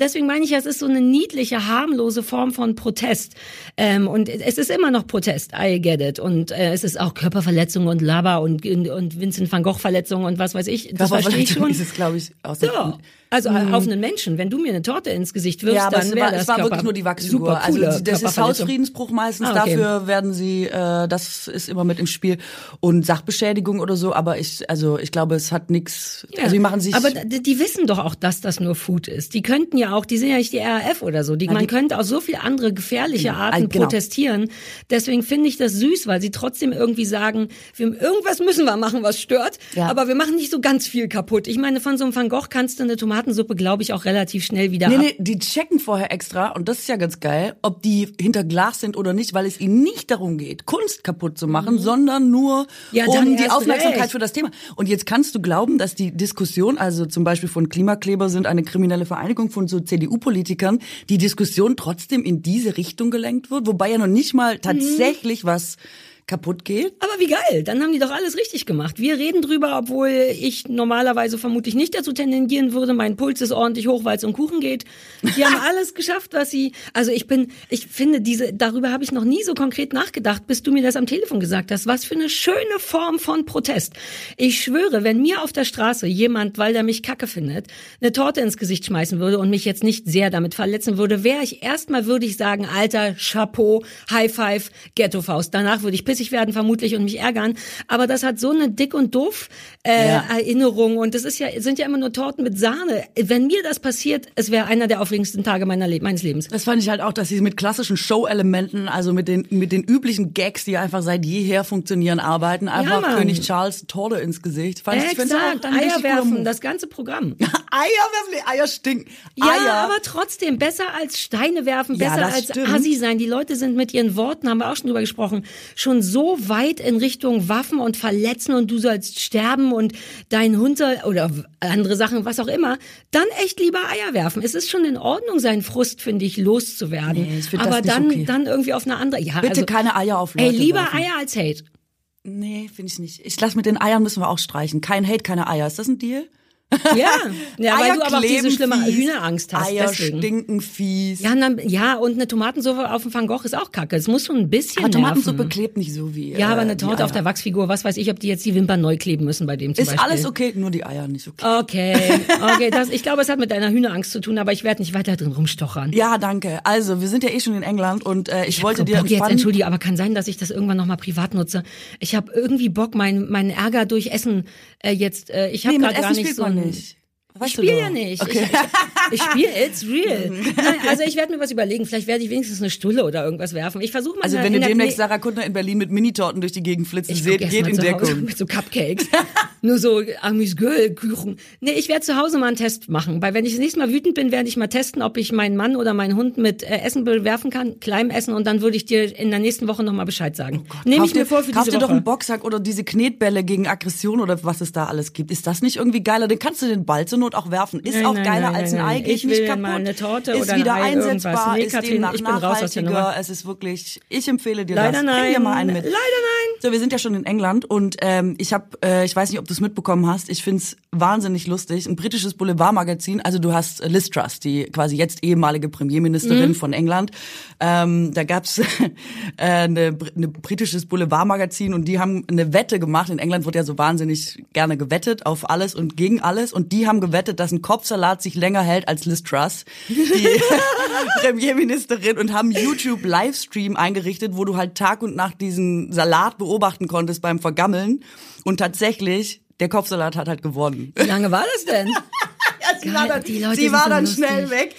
Deswegen meine ich ja, es ist so eine niedliche, harmlose Form von Protest. Ähm, und es ist immer noch Protest, I get it. Und äh, es ist auch Körperverletzung und Laber und, und Vincent van Gogh Verletzung und was weiß ich. Das verstehe ich schon. ist es, glaube ich, aus der Ja. Also auf einen Menschen, wenn du mir eine Torte ins Gesicht wirfst, Ja, aber dann wäre das es war Körper wirklich nur die Wachsfigur. Super also coole das ist. Hausfriedensbruch meistens. Ah, okay. Dafür werden sie, äh, das ist immer mit im Spiel und Sachbeschädigung oder so. Aber ich, also ich glaube, es hat nichts. Ja, Also die machen sich. aber die, wissen doch auch, dass das nur Food ist. Die könnten ja auch, die sind ja nicht die RAF oder so. Die, man die- könnte auch so viele andere gefährliche Arten genau. protestieren. Deswegen finde ich das süß, weil sie trotzdem irgendwie sagen, wir, irgendwas müssen wir machen, was stört. Ja. Aber wir machen nicht so ganz viel kaputt. Ich meine, von so einem Van Gogh kannst du eine Tomatensuppe, glaube ich, auch relativ schnell wieder Nee, ab. nee, die checken vorher extra, und das ist ja ganz geil, ob die hinter Glas sind oder nicht, weil es ihnen nicht darum geht, Kunst kaputt zu machen, sondern nur Mhm. Ja, um die Aufmerksamkeit recht. für das Thema. Und jetzt kannst du glauben, dass die Diskussion, also zum Beispiel von Klimakleber sind eine kriminelle Vereinigung von so CDU-Politikern, die Diskussion trotzdem in diese Richtung gelenkt wird, wobei ja noch nicht Mhm. mal tatsächlich was kaputt geht. Aber wie geil, dann haben die doch alles richtig gemacht. Wir reden drüber, obwohl ich normalerweise vermutlich nicht dazu tendieren würde. Mein Puls ist ordentlich hoch, weil es um Kuchen geht. Die haben alles geschafft, was sie. Also ich bin, ich finde diese, darüber habe ich noch nie so konkret nachgedacht, bis du mir das am Telefon gesagt hast. Was für eine schöne Form von Protest. Ich schwöre, wenn mir auf der Straße jemand, weil der mich Kacke findet, eine Torte ins Gesicht schmeißen würde und mich jetzt nicht sehr damit verletzen würde, wäre ich erstmal würde ich sagen, Alter, Chapeau, High Five, Ghetto-Faust. Danach würde ich pissig werden vermutlich und mich ärgern. Aber das hat so eine dick und doof äh, Ja. Erinnerung und das ist ja sind ja immer nur Torten mit Sahne. Wenn mir das passiert, es wäre einer der aufregendsten Tage meiner Le meines Lebens. Das fand ich halt auch, dass sie mit klassischen Show-Elementen, also mit den, mit den üblichen Gags, die einfach seit jeher funktionieren, arbeiten. Einfach Mann. König Charles Torte ins Gesicht. Fand ich, Exakt, auch ein richtig Eier werfen, das ganze Programm. Eier werfen, die Eier stinken. Ja, Eier. aber trotzdem besser als Steine werfen, Ja, besser das als stimmt. Assi sein. Die Leute sind mit ihren Worten, haben wir auch schon drüber gesprochen, schon so weit in Richtung Waffen und Verletzen und du sollst sterben und dein Hund soll, oder andere Sachen, was auch immer. Dann echt lieber Eier werfen. Es ist schon in Ordnung, seinen Frust, finde ich, loszuwerden. Nee, aber dann, okay. dann irgendwie auf eine andere. Ja, Bitte also, keine Eier auf Leute Ey, lieber werfen. Eier als Hate. Nee, finde ich nicht. Ich lass mit den Eiern müssen wir auch streichen. Kein Hate, keine Eier. Ist das ein Deal? Ja, ja weil du aber auch diese schlimme fies, Hühnerangst hast. Eier deswegen. stinken fies. Ja, und dann, ja, und eine Tomatensuppe auf dem Van Gogh ist auch kacke. Es muss schon ein bisschen aber Tomatensuppe nerven. klebt nicht so wie Ja, aber äh, eine die Torte auf der Wachsfigur, was weiß ich, ob die jetzt die Wimpern neu kleben müssen bei dem zum Ist Beispiel. alles okay, nur die Eier nicht okay. Okay, okay, das, ich glaube, es hat mit deiner Hühnerangst zu tun, aber ich werde nicht weiter drin rumstochern. Ja, danke. Also, wir sind ja eh schon in England und äh, ich, wollte so dir Bock jetzt, entschuldige, aber kann sein, dass ich das irgendwann nochmal privat nutze. Ich habe irgendwie Bock, meinen meinen Ärger durch Essen äh, jetzt, äh, ich habe Nee, gerade gar nicht so ein- nicht. Ich Weißt du spiele ja nicht. Okay. Ich, ich spiele, it's real. Nein, also ich werde mir was überlegen. Vielleicht werde ich wenigstens eine Stulle oder irgendwas werfen. Ich versuche mal. Also wenn ihr der- demnächst Sarah Kuttner in Berlin mit Minitorten durch die Gegend flitzen ich seht, geht in Deckung. mit so Cupcakes. Nur so Amüsgöl-Küchen. Nee, ich werde zu Hause mal einen Test machen. Weil wenn ich das nächste Mal wütend bin, werde ich mal testen, ob ich meinen Mann oder meinen Hund mit äh, Essen bewerfen kann, kleinem Essen und dann würde ich dir in der nächsten Woche nochmal Bescheid sagen. Nehme ich mir vor für diese dir doch Woche. einen Boxsack oder diese Knetbälle gegen Aggression oder was es da alles gibt. Ist das nicht irgendwie geiler? Dann kannst du den Ball zur Not auch werfen. Ist Nein, auch geiler nein, als ein Ei, geht Ich nicht kaputt. mal eine Torte ist oder ein wieder Ei, einsetzbar. Nee, ist Katrin, demnach ich bin raus nachhaltiger. Es ist wirklich, ich empfehle dir Leider das. Bring dir nein. mal einen mit. Leider nein. So, wir sind ja schon in England und ähm, ich habe, äh, ich weiß nicht, ob du es mitbekommen hast. Ich find's wahnsinnig lustig. Ein britisches Boulevardmagazin. Also du hast äh, Liz Truss, die quasi jetzt ehemalige Premierministerin von England. Ähm, da gab's äh, eine britisches Boulevardmagazin und die haben eine Wette gemacht. In England wird ja so wahnsinnig gerne gewettet auf alles und gegen alles. Und die haben gewettet, dass ein Kopfsalat sich länger hält als Liz Truss, die Premierministerin, und haben YouTube Livestream eingerichtet, wo du halt Tag und Nacht diesen Salat beobachten konntest beim Vergammeln. Und tatsächlich, der Kopfsalat hat halt gewonnen. Wie lange war das denn? Ja, sie Geil, war dann, die Leute sie war dann lustig. schnell weg.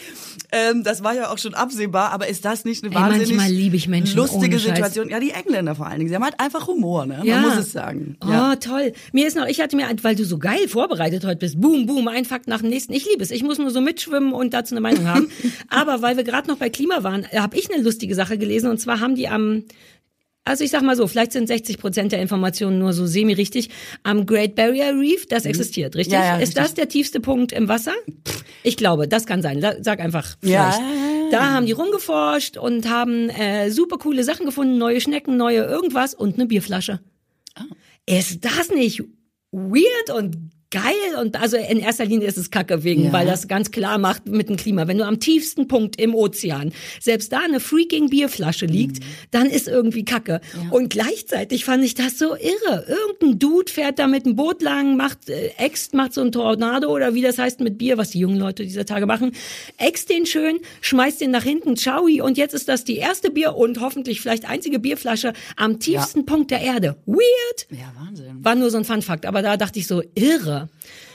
Ähm, das war ja auch schon absehbar, aber ist das nicht eine Ey, wahnsinnig manchmal liebe ich Menschen, lustige. Situation? Ja, die Engländer vor allen Dingen. Sie haben halt einfach Humor, ne? Ja. Man muss es sagen. Oh, Ja. toll. Mir ist noch, ich hatte mir, weil du so geil vorbereitet heute bist, boom, boom, ein Fakt nach dem nächsten. Ich liebe es. Ich muss nur so mitschwimmen und dazu eine Meinung haben. Aber weil wir gerade noch bei Klima waren, habe ich eine lustige Sache gelesen. Und zwar haben die am, also ich sag mal so, vielleicht sind 60 Prozent der Informationen nur so semi-richtig, am Great Barrier Reef, das existiert, richtig? Mhm. Ja, ja, ist richtig. das der tiefste Punkt im Wasser? Ich glaube, das kann sein. Sag einfach Ja, vielleicht. ja. Da haben die rumgeforscht und haben äh, super coole Sachen gefunden, neue Schnecken, neue irgendwas und eine Bierflasche. Ist das nicht weird und geil? Und also in erster Linie ist es Kacke wegen, Ja. weil das ganz klar macht mit dem Klima. Wenn du am tiefsten Punkt im Ozean selbst da eine freaking Bierflasche liegt, dann ist irgendwie Kacke. Und gleichzeitig fand ich das so irre. Irgendein Dude fährt da mit einem Boot lang, macht äh, äxt, macht so ein Tornado oder wie das heißt mit Bier, was die jungen Leute dieser Tage machen. Äxt den schön, schmeißt den nach hinten, tschaui und jetzt ist das die erste Bier und hoffentlich vielleicht einzige Bierflasche am tiefsten Punkt der Erde. Weird. ja, Wahnsinn. War nur so ein Fun-Fact, aber da dachte ich so, irre.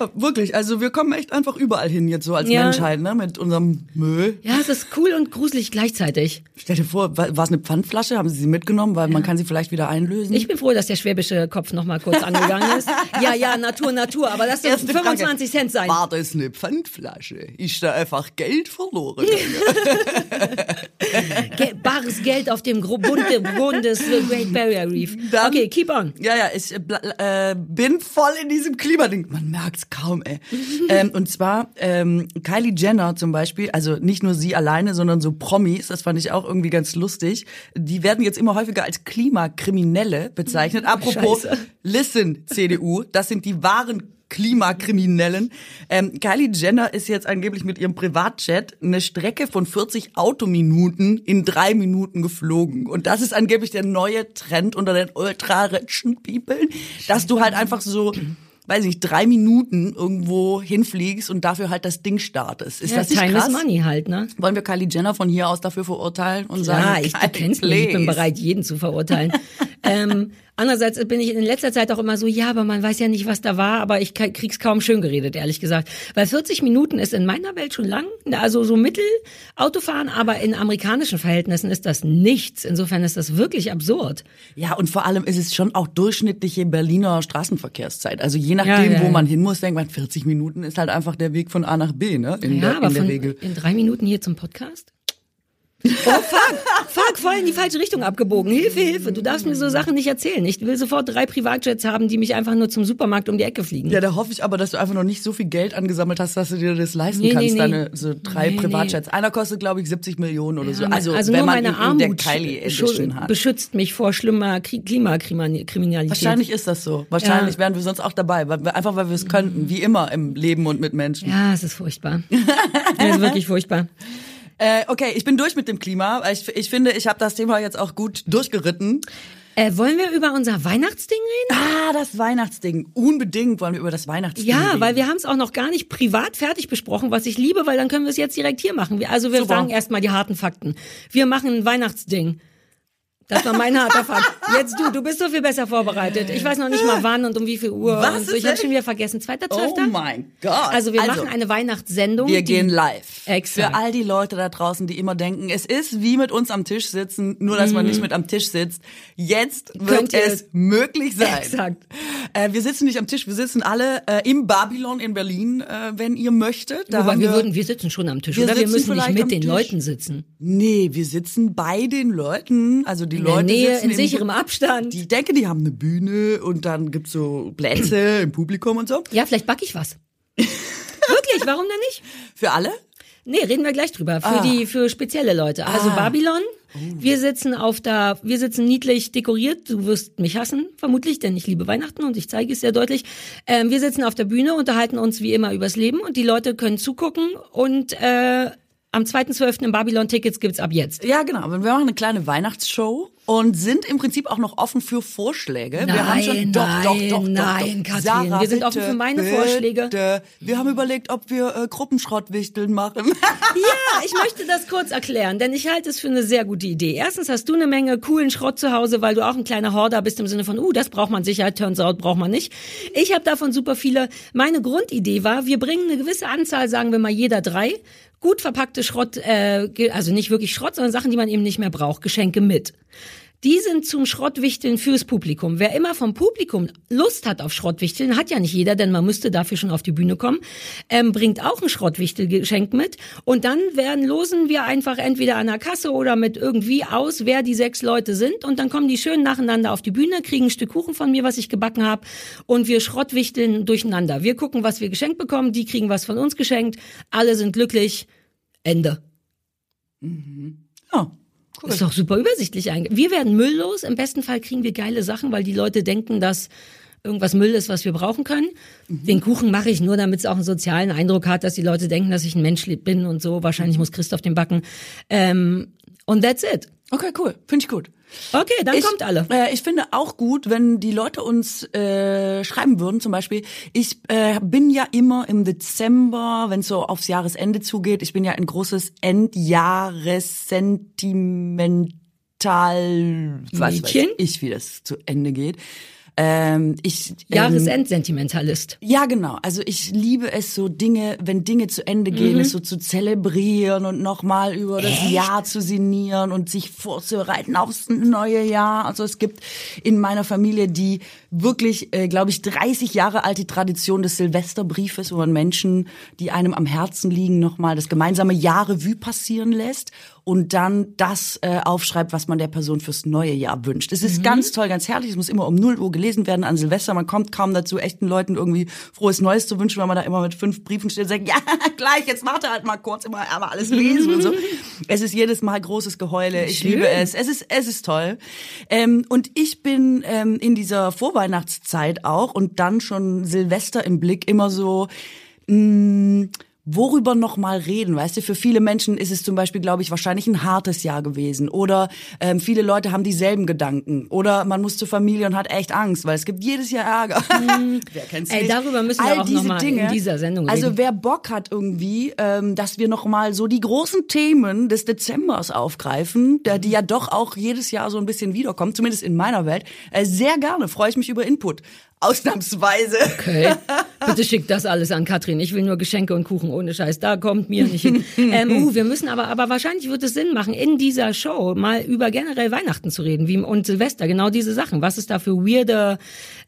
Ja, Wirklich, also wir kommen echt einfach überall hin jetzt so als Ja. Menschheit, ne? Mit unserem Müll. Ja, es ist cool und gruselig gleichzeitig. Stell dir vor, war war es eine Pfandflasche? Haben Sie sie mitgenommen? Weil man kann sie vielleicht wieder einlösen. Ich bin froh, dass der schwäbische Kopf noch mal kurz angegangen ist. Ja, ja, Natur, Natur, aber das dürfen Erste 25 Frage. Cent sein. War das eine Pfandflasche? Ist da einfach Geld verloren? Ge bares Geld auf dem Boden des Great Barrier Reef. Dann- okay, keep on. Ja, ja, ich äh, äh, bin voll in diesem Klimading. Man merkt's kaum, ey. ähm, und zwar ähm, Kylie Jenner zum Beispiel, also nicht nur sie alleine, sondern so Promis, das fand ich auch irgendwie ganz lustig. Die werden jetzt immer häufiger als Klimakriminelle bezeichnet. Apropos, Scheiße. listen, CDU, das sind die wahren Klimakriminellen. Ähm, Kylie Jenner ist jetzt angeblich mit ihrem Privatjet eine Strecke von 40 Autominuten in drei Minuten geflogen. Und das ist angeblich der neue Trend unter den ultra-richen People, dass du halt einfach so, weiß ich nicht, drei Minuten irgendwo hinfliegst und dafür halt das Ding startest. Ist Ja, das nicht time krass? money halt, ne? Wollen wir Kylie Jenner von hier aus dafür verurteilen und Ja, sagen, ich, du kennst mich, ich bin bereit, jeden zu verurteilen. ähm, andererseits bin ich in letzter Zeit auch immer so, ja, aber man weiß ja nicht, was da war, aber ich krieg's kaum schön geredet, ehrlich gesagt. Weil 40 Minuten ist in meiner Welt schon lang, also so Mittel Autofahren, aber in amerikanischen Verhältnissen ist das nichts. Insofern ist das wirklich absurd. Ja, und vor allem ist es schon auch durchschnittliche Berliner Straßenverkehrszeit. Also je nachdem, ja, wo ja. man hin muss, denkt man, 40 Minuten ist halt einfach der Weg von A nach B, ne? In, ja, der, aber in der von, Regel. in drei Minuten hier zum Podcast? Oh, fuck, fuck, voll in die falsche Richtung abgebogen. Hilfe, Hilfe, du darfst mir so Sachen nicht erzählen. Ich will sofort drei Privatjets haben, die mich einfach nur zum Supermarkt um die Ecke fliegen. Ja, da hoffe ich aber, dass du einfach noch nicht so viel Geld angesammelt hast, dass du dir das leisten Nee, kannst, nee. deine so drei Nee, Privatjets. Einer kostet, glaube ich, 70 Millionen oder so. Ja, Also, also wenn nur man meine ihn in Armut der Kylie hat. beschützt mich vor schlimmer Kri- Klimakriminalität. Wahrscheinlich ist das so. Wahrscheinlich Ja. wären wir sonst auch dabei, einfach weil wir es könnten, wie immer im Leben und mit Menschen. Ja, es ist furchtbar. es ist wirklich furchtbar. Äh, okay, ich bin durch mit dem Klima. Ich, ich finde, ich habe das Thema jetzt auch gut durchgeritten. Äh, wollen wir über unser Weihnachtsding reden? Ah, das Weihnachtsding. Unbedingt wollen wir über das Weihnachtsding Ja, reden. weil wir haben es auch noch gar nicht privat fertig besprochen, was ich liebe, weil dann können wir es jetzt direkt hier machen. Wir- Also wir Super. sagen erstmal die harten Fakten. Wir machen ein Weihnachtsding. Das war mein harter Fakt. Jetzt du, du bist so viel besser vorvorbereitet. Ich weiß noch nicht mal wann und um wie viel Uhr. Was und so. Ich habe schon wieder vergessen. Zweiter, Oh zwölfter? mein Gott. Also wir machen eine Weihnachtssendung. Wir gehen live. Exakt. Für all die Leute da draußen, die immer denken, es ist wie mit uns am Tisch sitzen, nur dass man nicht mit am Tisch sitzt. Jetzt Mhm. Wird es möglich sein. Exakt. Äh, wir sitzen nicht am Tisch, wir sitzen alle äh, im Babylon in Berlin, äh, wenn ihr möchtet. Da Wobei wir, würden, wir sitzen schon am Tisch, Wir oder? Wir müssen nicht mit den Tisch. Leuten sitzen. Nee, wir sitzen bei den Leuten, also die In Leute Nähe, in sicherem Abstand. Die, ich denke, die haben eine Bühne und dann gibt's so Plätze im Publikum und so. Ja, vielleicht backe ich was. Wirklich, warum denn nicht? Für alle? Nee, reden wir gleich drüber. Für Ah. die, für spezielle Leute. Also Ah. Babylon. Wir sitzen auf der, wir sitzen niedlich dekoriert. Du wirst mich hassen, vermutlich, denn ich liebe Weihnachten und ich zeige es sehr deutlich. Ähm, wir sitzen auf der Bühne, unterhalten uns wie immer übers Leben und die Leute können zugucken und, äh, am 2.12. im Babylon Tickets gibt's ab jetzt. Ja, genau. Wir machen eine kleine Weihnachtsshow und sind im Prinzip auch noch offen für Vorschläge. wir haben schon, Nein, doch, doch, nein, doch, nein, doch. Katrin, Sarah, wir sind bitte, offen für meine bitte. Vorschläge. Wir haben überlegt, ob wir äh, Gruppenschrottwichteln machen. Ja, ich möchte das kurz erklären, denn ich halte es für eine sehr gute Idee. Erstens hast du eine Menge coolen Schrott zu Hause, weil du auch ein kleiner Horder bist im Sinne von, uh, das braucht man sicher, turns out braucht man nicht. Ich habe davon super viele. Meine Grundidee war, wir bringen eine gewisse Anzahl, sagen wir mal jeder drei, gut verpackte Schrott, äh, also nicht wirklich Schrott, sondern Sachen, die man eben nicht mehr braucht, Geschenke mit. Die sind zum Schrottwichteln fürs Publikum. Wer immer vom Publikum Lust hat auf Schrottwichteln, hat ja nicht jeder, denn man müsste dafür schon auf die Bühne kommen, ähm, bringt auch ein Schrottwichtelgeschenk mit. Und dann werden, losen wir einfach entweder an der Kasse oder mit irgendwie aus, wer die sechs Leute sind. Und dann kommen die schön nacheinander auf die Bühne, kriegen ein Stück Kuchen von mir, was ich gebacken habe. Und wir Schrottwichteln durcheinander. Wir gucken, was wir geschenkt bekommen. Die kriegen was von uns geschenkt. Alle sind glücklich. Ende. Ja, cool. Ist doch super übersichtlich eigentlich. Wir werden mülllos. Im besten Fall kriegen wir geile Sachen, weil die Leute denken, dass irgendwas Müll ist, was wir brauchen können. Den Kuchen mache ich nur, damit es auch einen sozialen Eindruck hat, dass die Leute denken, dass ich ein Mensch bin und so. Wahrscheinlich muss Christoph den backen. Ähm, und that's it. Okay, cool. Finde ich gut. Okay, dann ich, kommt alle. Äh, ich finde auch gut, wenn die Leute uns äh, schreiben würden, zum Beispiel, ich äh, bin ja immer im Dezember, wenn es so aufs Jahresende zugeht, ich bin ja ein großes Endjahressentimental, was weiß ich, wie das zu Ende geht. Ähm, ich, ähm, Jahresendsentimentalist. ja, genau. Also ich liebe es so Dinge, wenn Dinge zu Ende gehen, es so zu zelebrieren und nochmal über das Jahr zu sinnieren und sich vorzubereiten aufs neue Jahr. Also es gibt in meiner Familie die wirklich, äh, glaube ich, 30 Jahre alte Tradition des Silvesterbriefes, wo man Menschen, die einem am Herzen liegen, nochmal das gemeinsame Jahr Revue passieren lässt und dann das äh, aufschreibt, was man der Person fürs neue Jahr wünscht. Es ist ganz toll, ganz herrlich. Es muss immer um 0 Uhr gelesen werden an Silvester. Man kommt kaum dazu, echten Leuten irgendwie frohes Neues zu wünschen, weil man da immer mit fünf Briefen steht und sagt, ja, gleich, jetzt er halt mal kurz immer einmal alles lesen und so. Es ist jedes Mal großes Geheule. Ich Schön. liebe es. Es ist, es ist toll. Ähm, und ich bin ähm, in dieser Vorweihnachtszeit auch und dann schon Silvester im Blick immer so, mh, worüber noch mal reden, weißt du? Für viele Menschen ist es zum Beispiel, glaube ich, wahrscheinlich ein hartes Jahr gewesen. Oder ähm, viele Leute haben dieselben Gedanken. Oder man muss zur Familie und hat echt Angst, weil es gibt jedes Jahr Ärger. Wer kennt's Ey, nicht? darüber müssen wir All auch diese noch mal in Dinge. dieser Sendung Also reden. wer Bock hat irgendwie, ähm, dass wir noch mal so die großen Themen des Dezembers aufgreifen, der, die ja doch auch jedes Jahr so ein bisschen wiederkommen, zumindest in meiner Welt, äh, sehr gerne. Freue ich mich über Input. Ausnahmsweise. Okay. Bitte schickt das alles an Katrin. Ich will nur Geschenke und Kuchen ohne Scheiß. Da kommt mir nicht hin. Ähm, uh, wir müssen aber, aber wahrscheinlich wird es Sinn machen, in dieser Show mal über generell Weihnachten zu reden, wie und Silvester, genau diese Sachen. Was es da für weirde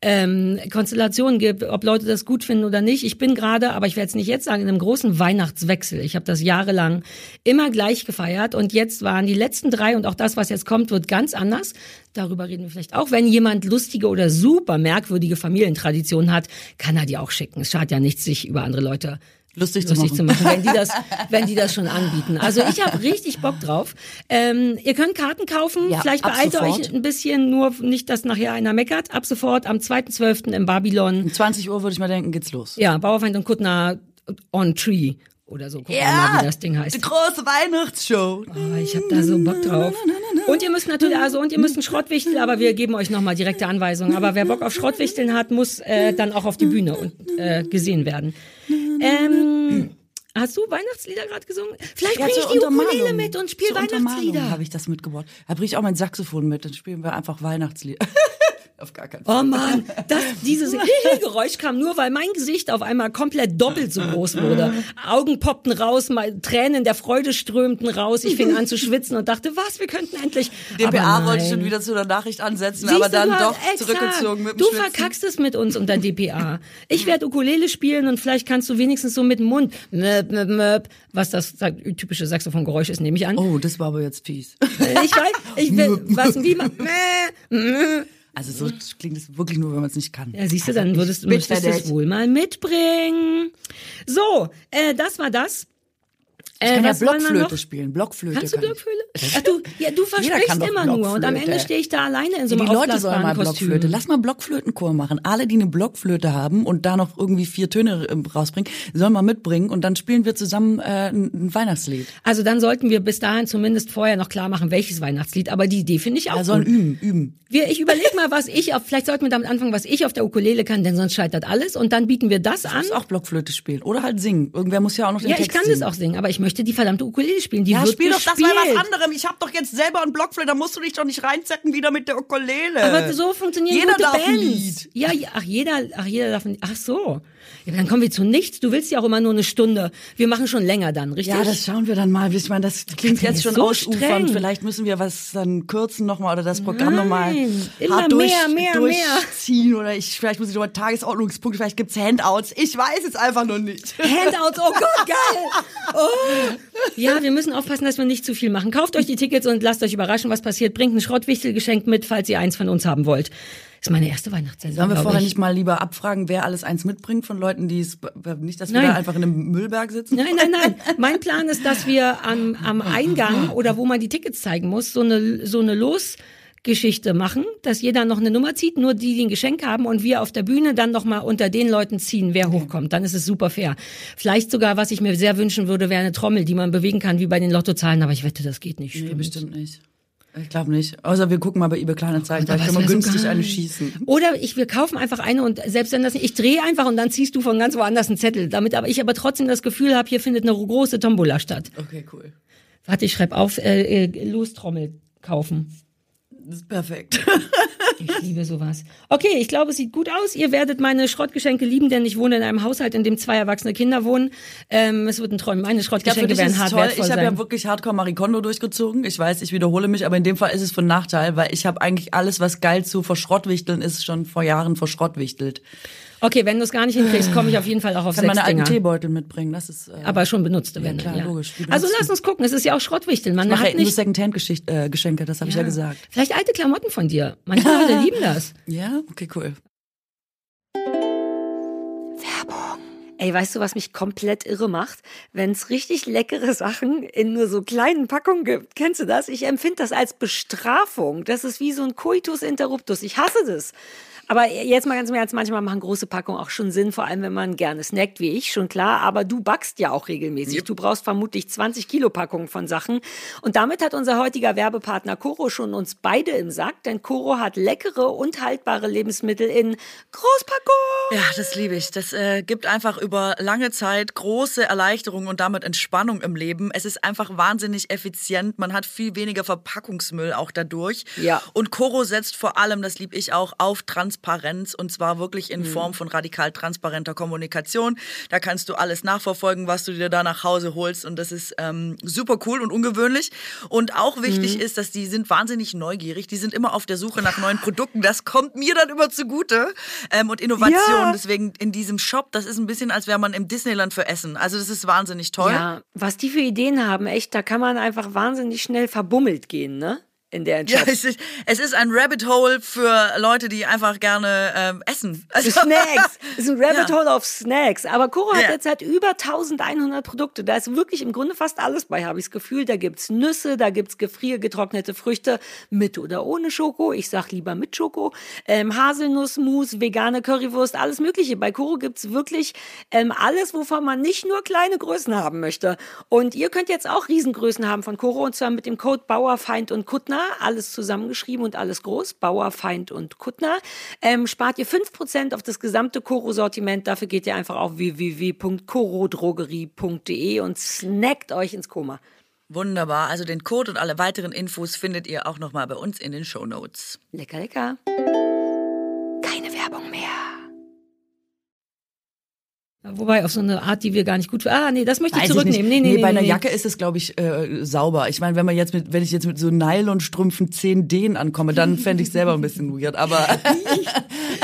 ähm, Konstellationen gibt, ob Leute das gut finden oder nicht. Ich bin gerade, aber ich werde es nicht jetzt sagen, in einem großen Weihnachtswechsel. Ich habe das jahrelang immer gleich gefeiert und jetzt waren die letzten drei und auch das, was jetzt kommt, wird ganz anders. Darüber reden wir vielleicht auch. Wenn jemand lustige oder super merkwürdige Familientraditionen hat, kann er die auch schicken. Es schadet ja nichts, sich über andere Leute Lustig zu lustig zu machen. machen, wenn die das, wenn die das schon anbieten. Also ich habe richtig Bock drauf. Ähm, ihr könnt Karten kaufen. Ja, Vielleicht beeilt ihr sofort. euch ein bisschen, nur nicht, dass nachher einer meckert. Ab sofort am 2.12. im Babylon. Um 20 Uhr würde ich mal denken, geht's los. Ja, Bauerfeind und Kuttner on Tree oder so. Gucken wir mal, wie das Ding heißt. die große Weihnachtsshow. Oh, ich habe da so Bock drauf. Und ihr müsst natürlich, also und ihr müsst einen Schrottwichtel, aber wir geben euch nochmal direkte Anweisungen. Aber wer Bock auf Schrottwichteln hat, muss äh, dann auch auf die Bühne und äh, gesehen werden. Ähm, Hast du Weihnachtslieder gerade gesungen? Vielleicht Ja, bringe ich die Ukulele mit und spiele Weihnachtslieder. habe ich das mitgebracht. Da bringe ich auch mein Saxophon mit, dann spielen wir einfach Weihnachtslieder. Auf gar keinen Fall. Oh Mann, das, dieses Geräusch kam nur, weil mein Gesicht auf einmal komplett doppelt so groß wurde. Augen poppten raus, mal Tränen der Freude strömten raus. Ich fing an zu schwitzen und dachte, was, wir könnten endlich. DPA wollte ich schon wieder zu der Nachricht ansetzen, Siehst aber dann hast- doch exakt. zurückgezogen mit dem Du Schwitzen. verkackst es mit uns unter DPA. Ich werde Ukulele spielen und vielleicht kannst du wenigstens so mit dem Mund, möp, möp, möp, was das typische Saxophongeräusch ist, nehme ich an. Oh, das war aber jetzt fies. Ich weiß, ich will, was, wie man, Also so klingt es wirklich nur, wenn man es nicht kann. Ja, siehst du, dann würdest, müsstest du es wohl mal mitbringen. So, äh, das war das. Äh, Ich kann ja was wollen wir Blockflöte spielen. Blockflöte Kannst du kann ich. Blockflöte? Ach, du, ja, du versprichst kann immer nur und am. Ende stehe ich da alleine in so Die einem Leute sollen mal Kostüm. Blockflöte. Lass mal Blockflötenchor machen. Alle, die eine Blockflöte haben und da noch irgendwie vier Töne ähm, rausbringen, sollen mal mitbringen und dann spielen wir zusammen äh, ein Weihnachtslied. Also dann sollten wir bis dahin zumindest vorher noch klar machen, welches Weihnachtslied. Aber die Idee finde ich auch Ja, sollen üben, üben. Wir, ich überlege mal, was ich auf, vielleicht sollten wir damit anfangen, was ich auf der Ukulele kann, denn sonst scheitert alles. Und dann bieten wir das Du an. musst auch Blockflöte spielen oder halt singen. Irgendwer muss ja auch noch den Ja, ich Text kann singen. das auch singen, aber ich möchte die verdammte Ukulele spielen. Die Ja, wird spiel doch das gespielt. mal was anderem. Ich hab doch jetzt selber einen Blockflöte, da musst du dich doch nicht reinzecken wieder mit der Ukulele. Aber so funktionieren Jeder gute darf ein Bands. Lied. Ja, ja, ach jeder, ach jeder darf ein, ach so. Ja, dann kommen wir zu nichts. Du willst ja auch immer nur eine Stunde. Wir machen schon länger dann, richtig? Ja, das schauen wir dann mal. Ich meine, das klingt jetzt schon so ausufernd. Vielleicht müssen wir was dann kürzen nochmal oder das Programm nochmal hart durch, mehr, mehr, durchziehen. Oder ich, vielleicht muss ich nochmal Tagesordnungspunkte, vielleicht gibt's Handouts. Ich weiß es einfach noch nicht. Handouts, oh Gott, geil. Oh. Ja, wir müssen aufpassen, dass wir nicht zu viel machen. Kauft euch die Tickets und lasst euch überraschen, was passiert. Bringt ein Schrottwichtelgeschenk mit, falls ihr eins von uns haben wollt. Ist meine erste Weihnachtssendung, Sollen wir vorher ich. nicht mal lieber abfragen, wer alles eins mitbringt von Leuten, die es, nicht, dass wir Nein. da einfach in einem Müllberg sitzen? Nein, nein, nein. Mein Plan ist, dass wir am, am Eingang oder wo man die Tickets zeigen muss, so eine, so eine Losgeschichte machen, dass jeder noch eine Nummer zieht, nur die, die ein Geschenk haben und wir auf der Bühne dann noch mal unter den Leuten ziehen, wer hochkommt. Dann ist es super fair. Vielleicht sogar, was ich mir sehr wünschen würde, wäre eine Trommel, die man bewegen kann, wie bei den Lottozahlen, aber ich wette, das geht nicht. Nee, Stimmt. bestimmt nicht. Ich glaube nicht. Außer wir gucken mal bei eBay Kleinanzeigen, Gott, vielleicht können wir günstig eine schießen. Oder ich, wir kaufen einfach eine und selbst wenn das nicht, ich drehe einfach und dann ziehst du von ganz woanders einen Zettel, damit aber ich aber trotzdem das Gefühl habe, hier findet eine große Tombola statt. Okay, cool. Warte, ich schreib auf, äh, äh, Lostrommel kaufen. Das ist perfekt. Ich liebe sowas. Okay, ich glaube, es sieht gut aus. Ihr werdet meine Schrottgeschenke lieben, denn ich wohne in einem Haushalt, in dem zwei erwachsene Kinder wohnen. Ähm, es wird ein Träumen. Meine Ich Schrottgeschenke dich ist werden hart toll. wertvoll Ich habe ja wirklich Hardcore Marikondo durchgezogen. Ich weiß, ich wiederhole mich, aber in dem Fall ist es von Nachteil, weil ich habe eigentlich alles, was geil zu verschrottwichteln ist, schon vor Jahren verschrottwichtelt. Okay, wenn du es gar nicht hinkriegst, komme ich auf jeden Fall auch auf kann sechs meine alten Dinger. Teebeutel mitbringen. Das ist. Äh, Aber schon benutzte Ja, Wände. klar, logisch, die Also lass uns gucken. Es ist ja auch Schrottwichteln. Man ich mache hat ja nur nicht Secondhand-Geschenke, äh, Geschenke, das habe ich ja gesagt. Vielleicht alte Klamotten von dir. Manche Leute lieben das. Ja, okay, cool. Ey, weißt du, was mich komplett irre macht? Wenn es richtig leckere Sachen in nur so kleinen Packungen gibt. Kennst du das? Ich empfinde das als Bestrafung. Das ist wie so ein Coitus interruptus. Ich hasse das. Aber jetzt mal ganz im Ernst, manchmal machen große Packungen auch schon Sinn, vor allem wenn man gerne snackt, wie ich, schon klar. Aber du backst ja auch regelmäßig. Du brauchst vermutlich 20 Kilo Packungen von Sachen. Und damit hat unser heutiger Werbepartner Coro schon uns beide im Sack, denn Coro hat leckere und haltbare Lebensmittel in Großpackung. Ja, das liebe ich. Das äh, gibt einfach über lange Zeit große Erleichterung und damit Entspannung im Leben. Es ist einfach wahnsinnig effizient. Man hat viel weniger Verpackungsmüll auch dadurch. Ja. Und Coro setzt vor allem, das liebe ich auch, auf Transparenz und zwar wirklich Mhm. in Form von radikal transparenter Kommunikation. Da kannst du alles nachverfolgen, was du dir da nach Hause holst und das ist ähm, super cool und ungewöhnlich. Und auch wichtig Mhm. ist, dass die sind wahnsinnig neugierig. Die sind immer auf der Suche nach neuen Produkten. Das kommt mir dann immer zugute. Ähm, und Innovation. Ja. Deswegen in diesem Shop, das ist ein bisschen, als wäre man im Disneyland für Essen. Also das ist wahnsinnig toll. Ja, was die für Ideen haben, echt, da kann man einfach wahnsinnig schnell verbummelt gehen, ne? In der Ja, Job. es ist, es ist ein Rabbit Hole für Leute, die einfach gerne ähm, essen. Also, Snacks. Es ist ein Rabbit Ja. Hole auf Snacks. Aber Coro hat Ja. jetzt halt über 1100 Produkte. Da ist wirklich im Grunde fast alles bei, habe ich das Gefühl. Da gibt's Nüsse, da gibt's gefriergetrocknete Früchte mit oder ohne Schoko. Ich sag lieber mit Schoko. Ähm, Haselnussmus, vegane Currywurst, alles Mögliche. Bei Coro gibt's wirklich ähm, alles, wovon man nicht nur kleine Größen haben möchte. Und ihr könnt jetzt auch Riesengrößen haben von Coro und zwar mit dem Code Bauerfeind und Kuttner. Alles zusammengeschrieben und alles groß, Bauer, Feind und Kuttner, ähm, spart ihr 5% auf das gesamte Koro-Sortiment. Dafür geht ihr einfach auf www.korodrogerie.de und snackt euch ins Koma. Wunderbar. Also den Code und alle weiteren Infos findet ihr auch nochmal bei uns in den Show Notes. Lecker, lecker. Wobei auf so eine Art, die wir gar nicht gut. Ah, nee, das möchte ich Weiß zurücknehmen. nicht. Nee, nee, nee, bei einer nee. Jacke ist es, glaube ich, äh, sauber. Ich meine, wenn man jetzt mit, wenn ich jetzt mit so Nylonstrümpfen 10 Dehn ankomme, dann fände ich selber ein bisschen weird. Aber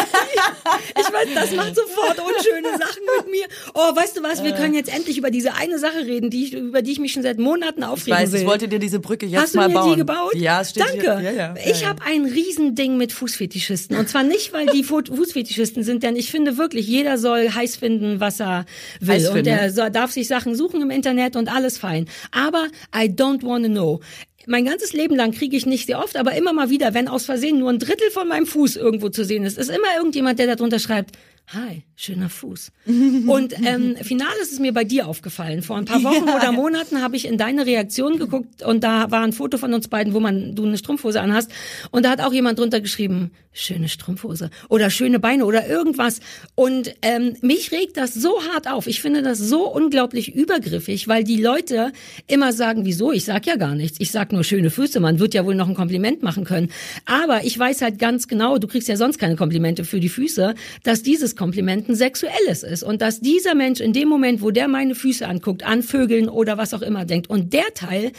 Ich weiß, das macht sofort unschöne Sachen mit mir. Oh, weißt du was? Wir können jetzt endlich über diese eine Sache reden, die ich, über die ich mich schon seit Monaten ich aufregen weiß, will. ich wollte dir diese Brücke jetzt Hast du mal mir bauen. die gebaut? Ja, es steht Danke. Hier. Ja, ja, ich ja, habe ein Riesending mit Fußfetischisten. Und zwar nicht, weil die Fu- Fußfetischisten sind, denn ich finde wirklich, jeder soll heiß finden, was er will. Heiß und finden. er darf sich Sachen suchen im Internet und alles fein. Aber I don't wanna know. Mein ganzes Leben lang kriege ich nicht sehr oft, aber immer mal wieder, wenn aus Versehen nur ein Drittel von meinem Fuß irgendwo zu sehen ist, ist immer irgendjemand, der darunter schreibt, Hi, schöner Fuß. Und ähm, final ist es mir bei dir aufgefallen. Vor ein paar Wochen Ja. oder Monaten habe ich in deine Reaktion geguckt und da war ein Foto von uns beiden, wo man du eine Strumpfhose anhast und da hat auch jemand drunter geschrieben, schöne Strumpfhose oder schöne Beine oder irgendwas. Und ähm, mich regt das so hart auf. Ich finde das so unglaublich übergriffig, weil die Leute immer sagen, wieso? Ich sag ja gar nichts. Ich sag nur schöne Füße. Man wird ja wohl noch ein Kompliment machen können. Aber ich weiß halt ganz genau, du kriegst ja sonst keine Komplimente für die Füße, dass dieses Kompliment ein sexuelles ist und dass dieser Mensch in dem Moment, wo der meine Füße anguckt, an Vögeln oder was auch immer denkt. Und der Teil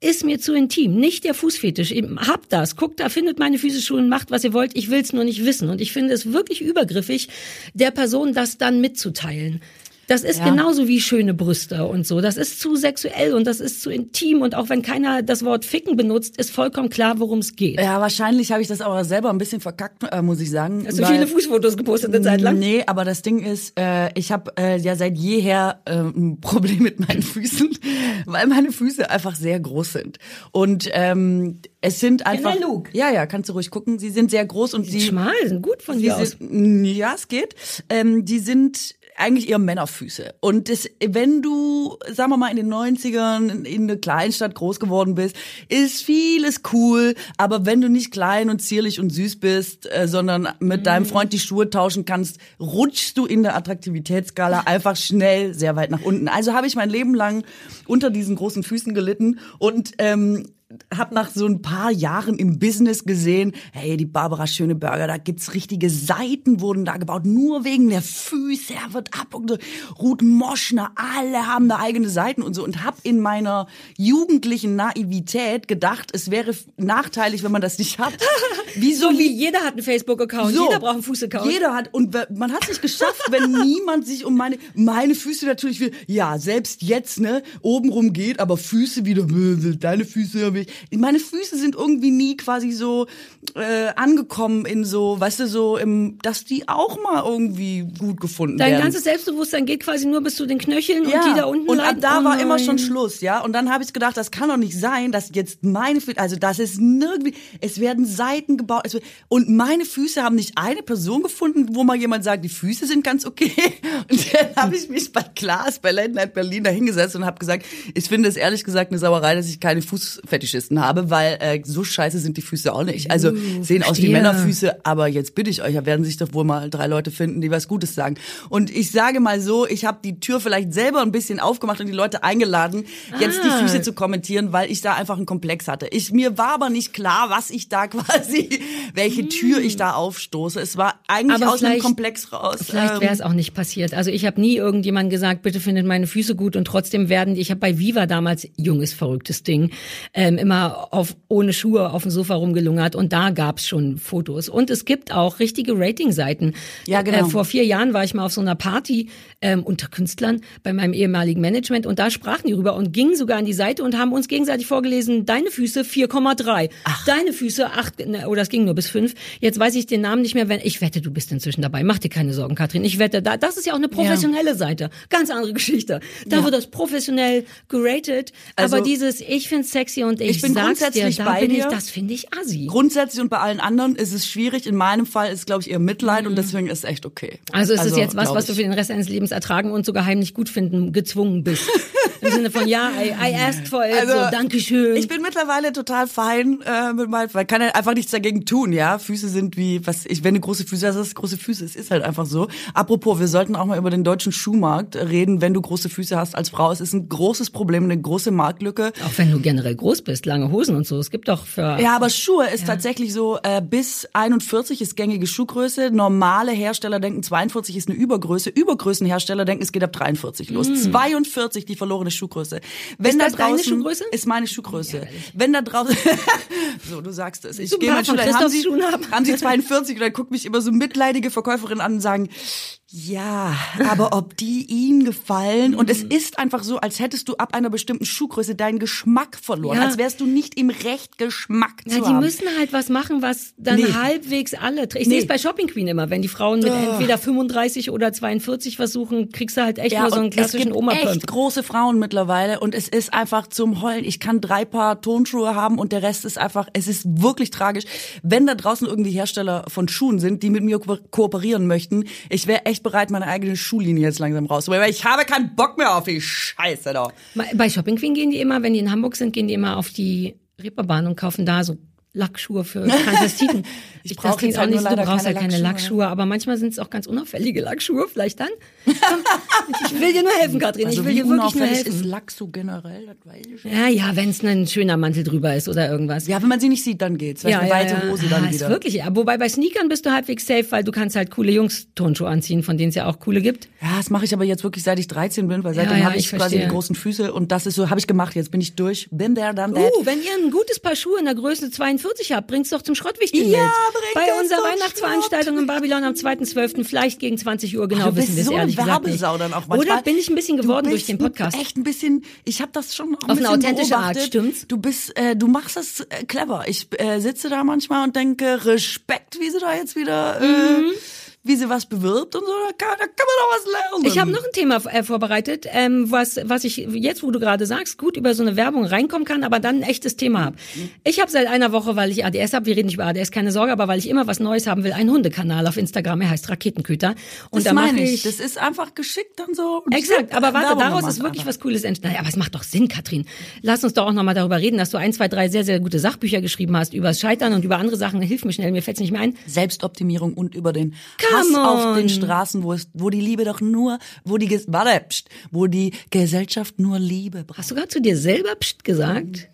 ist mir zu intim, nicht der Fußfetisch. Habt das, guckt da, findet meine Füße Schuhen, macht was ihr wollt. Ich will's nur nicht wissen. Und ich finde es wirklich übergriffig, der Person das dann mitzuteilen. Das ist Ja. genauso wie schöne Brüste und so. Das ist zu sexuell und das ist zu intim. Und auch wenn keiner das Wort ficken benutzt, ist vollkommen klar, worum es geht. Ja, wahrscheinlich habe ich das aber selber ein bisschen verkackt, äh, muss ich sagen. Hast du weil- viele Fußfotos gepostet eine Zeit lang? Nee, aber das Ding ist, äh, ich habe äh, ja seit jeher äh, ein Problem mit meinen Füßen, weil meine Füße einfach sehr groß sind. Und ähm, es sind einfach. der Luke? Ja, ja, kannst du ruhig gucken. Sie sind sehr groß und sie. Schmal, sind gut von dir sind, ja, es geht. Ähm, die sind eigentlich eher Männerfüße. Und das, wenn du, sagen wir mal, in den 90ern in eine Kleinstadt groß geworden bist, ist vieles cool. Aber wenn du nicht klein und zierlich und süß bist, äh, sondern mit deinem Freund die Schuhe tauschen kannst, rutschst du in der Attraktivitätsskala einfach schnell sehr weit nach unten. Also habe ich mein Leben lang unter diesen großen Füßen gelitten und ähm, hab nach so ein paar Jahren im Business gesehen, hey, die Barbara Schöneberger, da gibt's richtige Seiten wurden da gebaut, nur wegen der Füße, er wird ab und so. Ruth Moschner, alle haben da eigene Seiten und so und hab in meiner jugendlichen Naivität gedacht, es wäre nachteilig, wenn man das nicht hat. Wieso So wie jeder hat einen Facebook-Account, so, jeder braucht einen Fuß-Account. Jeder hat und man hat es nicht geschafft, wenn niemand sich um meine meine Füße natürlich will. Ja, selbst jetzt ne obenrum geht, aber Füße wieder deine Füße hab ich. Meine Füße sind irgendwie nie quasi so äh, angekommen in so, weißt du, so im, dass die auch mal irgendwie gut gefunden Dein werden. ganzes Selbstbewusstsein geht quasi nur bis zu den Knöcheln und die da unten und ab leiden. da Oh war immer schon Schluss, ja. Und dann habe ich gedacht, das kann doch nicht sein, dass jetzt meine Füße, also das ist nirgendwie, es werden Seiten gebaut, wird, und meine Füße haben nicht eine Person gefunden, wo mal jemand sagt, die Füße sind ganz okay. Und dann habe ich mich bei Klaas bei Late Night Berlin da hingesetzt und habe gesagt, ich finde es ehrlich gesagt eine Sauerei, dass ich keine Fußfetischisten habe, weil äh, so scheiße sind die Füße auch nicht. Also sehen aus wie. Männerfüße, aber jetzt bitte ich euch, da werden sich doch wohl mal drei Leute finden, die was Gutes sagen. Und ich sage mal so, ich habe die Tür vielleicht selber ein bisschen aufgemacht und die Leute eingeladen, jetzt die Ah. Füße zu kommentieren, weil ich da einfach einen Komplex hatte. Ich mir war aber nicht klar, was ich da quasi, welche Tür ich da aufstoße. Es war eigentlich Aber aus einem Komplex raus. Vielleicht ähm, wäre es auch nicht passiert. Also ich habe nie irgendjemand gesagt, bitte findet meine Füße gut und trotzdem werden die, ich habe bei Viva damals, junges, verrücktes Ding, ähm, immer auf ohne Schuhe auf dem Sofa rumgelungert und da gab's schon Fotos. Und es gibt auch richtige Ratingseiten. Ja, genau. Äh, vor vier Jahren war ich mal auf so einer Party ähm, unter Künstlern bei meinem ehemaligen Management und da sprachen die rüber und gingen sogar an die Seite und haben uns gegenseitig vorgelesen, deine Füße 4,3, deine Füße 8, ne, oder es ging nur bis 5. Jetzt weiß ich den Namen nicht mehr, wenn ich wette, du bist inzwischen dabei. Mach dir keine Sorgen, Katrin. Ich wette, da, das ist ja auch eine professionelle Seite. Ganz andere Geschichte. Da wird das professionell geratet. Also, aber dieses, ich find's sexy und ich, ich bin sag's dir, grundsätzlich da bei bin ich, dir. das finde ich assi. Grundsätzlich und bei allen anderen ist es schwierig. In meinem Fall ist, glaube ich, eher Mitleid und deswegen ist es echt okay. Also ist es jetzt was, was du ich. für den Rest deines Lebens ertragen und sogar heimlich gut finden gezwungen bist. Im Sinne von, ja, I, I asked for it, also, so, Dankeschön. Ich bin mittlerweile total fein äh, mit meinem, weil kann ja einfach nichts dagegen tun, ja. Füße sind wie, was ich, wenn du große Füße hast, hast du große Füße. Es ist halt einfach so. Apropos, wir sollten auch mal über den deutschen Schuhmarkt reden, wenn du große Füße hast als Frau. Es ist ein großes Problem, eine große Marktlücke. Auch wenn du generell groß bist, lange Hosen und so. Es gibt doch für. Ja, aber Schuhe ist ja. tatsächlich so, äh, bis 41 ist gängige Schuhgröße. Normale Hersteller denken 42 ist eine Übergröße. Übergrößenhersteller denken, es geht ab 43 los. Mm. 42 die verlorene Schuhgröße. Wenn ist da das draußen, deine Schuhgröße? Ist meine Schuhgröße. Ja, wenn da draußen, so du sagst es. Ich gehe mal schon, haben Sie, haben. haben Sie 42 und dann guckt mich immer so mitleidige Verkäuferin an und sagen, ja, aber ob die ihnen gefallen und es ist einfach so, als hättest du ab einer bestimmten Schuhgröße deinen Geschmack verloren, ja. als wärst du nicht im Recht Geschmack ja, zu die haben. müssen halt was machen, was dann nee. halbwegs alle. Ich nee. sehe es bei Shopping Queen immer, wenn die Frauen mit oh. entweder 35 oder 42 versuchen, kriegst du halt echt ja, nur so einen klassischen Oma Es gibt echt große Frauen mittlerweile und es ist einfach zum Heulen. Ich kann drei Paar Tonschuhe haben und der Rest ist einfach, es ist wirklich tragisch. Wenn da draußen irgendwie Hersteller von Schuhen sind, die mit mir ko kooperieren möchten, ich wäre echt bereit, meine eigene Schullinie jetzt langsam raus. Weil ich habe keinen Bock mehr auf die Scheiße da. Bei Shopping Queen gehen die immer, wenn die in Hamburg sind, gehen die immer auf die Reeperbahn und kaufen da so Lackschuhe für Transvestiten. ich brauche jetzt halt auch nicht, du brauchst ja keine Lackschuhe, aber manchmal sind es auch ganz unauffällige Lackschuhe, vielleicht dann. ich will dir nur helfen, Katrin, also ich will dir wirklich nur helfen. ist Lack so generell, das weiß ich schon. Ja, ja, wenn es ein schöner Mantel drüber ist oder irgendwas. Ja, wenn man sie nicht sieht, dann geht's. Ja, eine ja, weite ja. Hose dann ah, wieder. Ist wirklich, ja. Wobei bei Sneakern bist du halbwegs safe, weil du kannst halt coole Jungs-Tonschuhe anziehen, von denen es ja auch coole gibt. Ja, das mache ich aber jetzt wirklich seit ich 13 bin, weil seitdem ja, habe ich, ich quasi die großen Füße und das ist so, habe ich gemacht, jetzt bin ich durch, bin there, done that. Uh, wenn ihr ein gutes Paar Schuhe in der Größe 42 habt, bringt's doch zum Schrottwichteln ja, Bei unserer Weihnachtsveranstaltung Schrott. in Babylon am 2.12. vielleicht gegen 20 Uhr, genau Ach, wissen wir es so ehrlich gesagt nicht. Dann auch manchmal. Oder bin ich ein bisschen geworden durch den Podcast? Echt ein bisschen, ich habe das schon auch ein Auf eine authentische beobachtet. Art, stimmt's? Du bist, äh, du machst das äh, clever. Ich äh, sitze da manchmal und denke, Respekt, wie sie da jetzt wieder... Äh, mhm wie sie was bewirbt und so, da kann, da kann man doch was lernen. Ich habe noch ein Thema äh, vorbereitet, ähm, was, was ich jetzt, wo du gerade sagst, gut über so eine Werbung reinkommen kann, aber dann ein echtes Thema habe. Ich habe seit einer Woche, weil ich ADS habe, wir reden nicht über ADS, keine Sorge, aber weil ich immer was Neues haben will, einen Hundekanal auf Instagram, er heißt Raketenköter. Und das da meine ich, das ist einfach geschickt dann so. Exakt, aber warte, daraus ist wirklich was Cooles entstanden. Naja, aber es macht doch Sinn, Katrin. Lass uns doch auch nochmal darüber reden, dass du ein, zwei, drei sehr, sehr gute Sachbücher geschrieben hast über das Scheitern und über andere Sachen. Hilf mir schnell, mir fällt's nicht mehr ein. Selbstoptimierung und über den Hass auf den Straßen, wo es, wo die Liebe doch nur, wo die, warte, pst, wo die Gesellschaft nur Liebe braucht. Hast du gerade zu dir selber pst gesagt?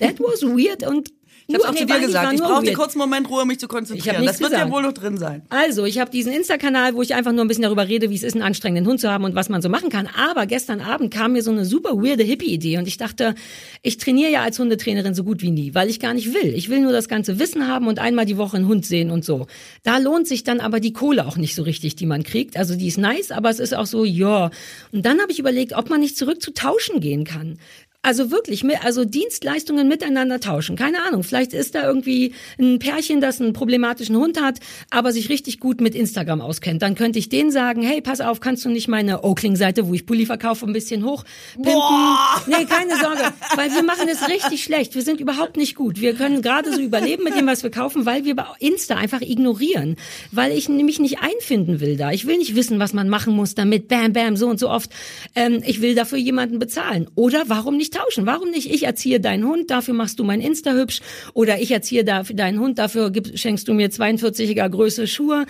That was weird und ich habe auch nee, zu dir gesagt, ich brauche einen kurzen Moment Ruhe, mich zu konzentrieren. Das wird gesagt. ja wohl noch drin sein. Also, ich habe diesen Insta-Kanal, wo ich einfach nur ein bisschen darüber rede, wie es ist, einen anstrengenden Hund zu haben und was man so machen kann. Aber gestern Abend kam mir so eine super weirde Hippie-Idee und ich dachte, ich trainiere ja als Hundetrainerin so gut wie nie, weil ich gar nicht will. Ich will nur das ganze Wissen haben und einmal die Woche einen Hund sehen und so. Da lohnt sich dann aber die Kohle auch nicht so richtig, die man kriegt. Also die ist nice, aber es ist auch so, ja. Und dann habe ich überlegt, ob man nicht zurück zu tauschen gehen kann. Also wirklich, also Dienstleistungen miteinander tauschen. Keine Ahnung, vielleicht ist da irgendwie ein Pärchen, das einen problematischen Hund hat, aber sich richtig gut mit Instagram auskennt. Dann könnte ich denen sagen, hey, pass auf, kannst du nicht meine Oakling-Seite, wo ich Pulli verkaufe, ein bisschen hochpimpen? Boah. Nee, keine Sorge, weil wir machen es richtig schlecht. Wir sind überhaupt nicht gut. Wir können gerade so überleben mit dem, was wir kaufen, weil wir Insta einfach ignorieren. Weil ich nämlich nicht einfinden will da. Ich will nicht wissen, was man machen muss damit, bam, bam, so und so oft. Ähm, ich will dafür jemanden bezahlen. Oder warum nicht tauschen. Warum nicht? Ich erziehe deinen Hund, dafür machst du mein Insta hübsch. Oder ich erziehe dafür deinen Hund, dafür schenkst du mir 42er Größe Schuhe.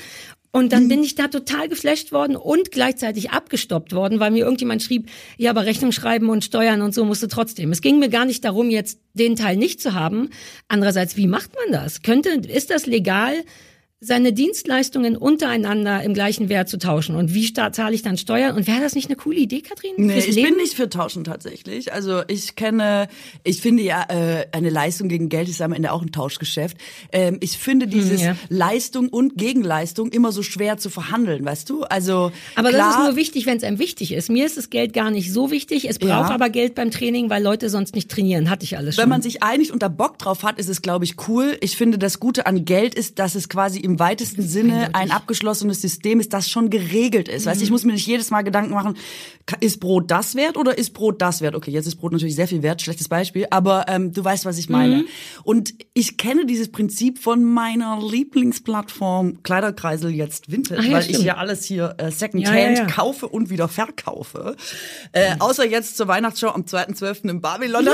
Und dann mhm. bin ich da total geflasht worden und gleichzeitig abgestoppt worden, weil mir irgendjemand schrieb, ja, aber Rechnung schreiben und Steuern und so musst du trotzdem. Es ging mir gar nicht darum, jetzt den Teil nicht zu haben. Andererseits, wie macht man das? Könnte, ist das legal? Seine Dienstleistungen untereinander im gleichen Wert zu tauschen. Und wie zahle ich dann Steuern? Und wäre das nicht eine coole Idee, Katrin? Nee, ich Leben? bin nicht für Tauschen tatsächlich. Also ich kenne, ich finde ja, äh, eine Leistung gegen Geld ist am Ende auch ein Tauschgeschäft. Ähm, ich finde hm, dieses ja. Leistung und Gegenleistung immer so schwer zu verhandeln, weißt du? Also Aber klar, das ist nur wichtig, wenn es einem wichtig ist. Mir ist das Geld gar nicht so wichtig. Es braucht ja. aber Geld beim Training, weil Leute sonst nicht trainieren. Hatte ich alles schon. Wenn man sich einigt und da Bock drauf hat, ist es, glaube ich, cool. Ich finde, das Gute an Geld ist, dass es quasi im im weitesten Sinne ein abgeschlossenes System ist, das schon geregelt ist. Mhm. Weißt, ich muss mir nicht jedes Mal Gedanken machen, ist Brot das wert oder ist Brot das wert? Okay, jetzt ist Brot natürlich sehr viel wert, schlechtes Beispiel, aber ähm, du weißt, was ich meine. Mhm. Und ich kenne dieses Prinzip von meiner Lieblingsplattform Kleiderkreisel jetzt Vintage, ja, weil stimmt. ich ja alles hier äh, Secondhand ja, ja, kaufe und wieder verkaufe. Äh. Außer jetzt zur Weihnachtsshow am 2.12. in Babylon.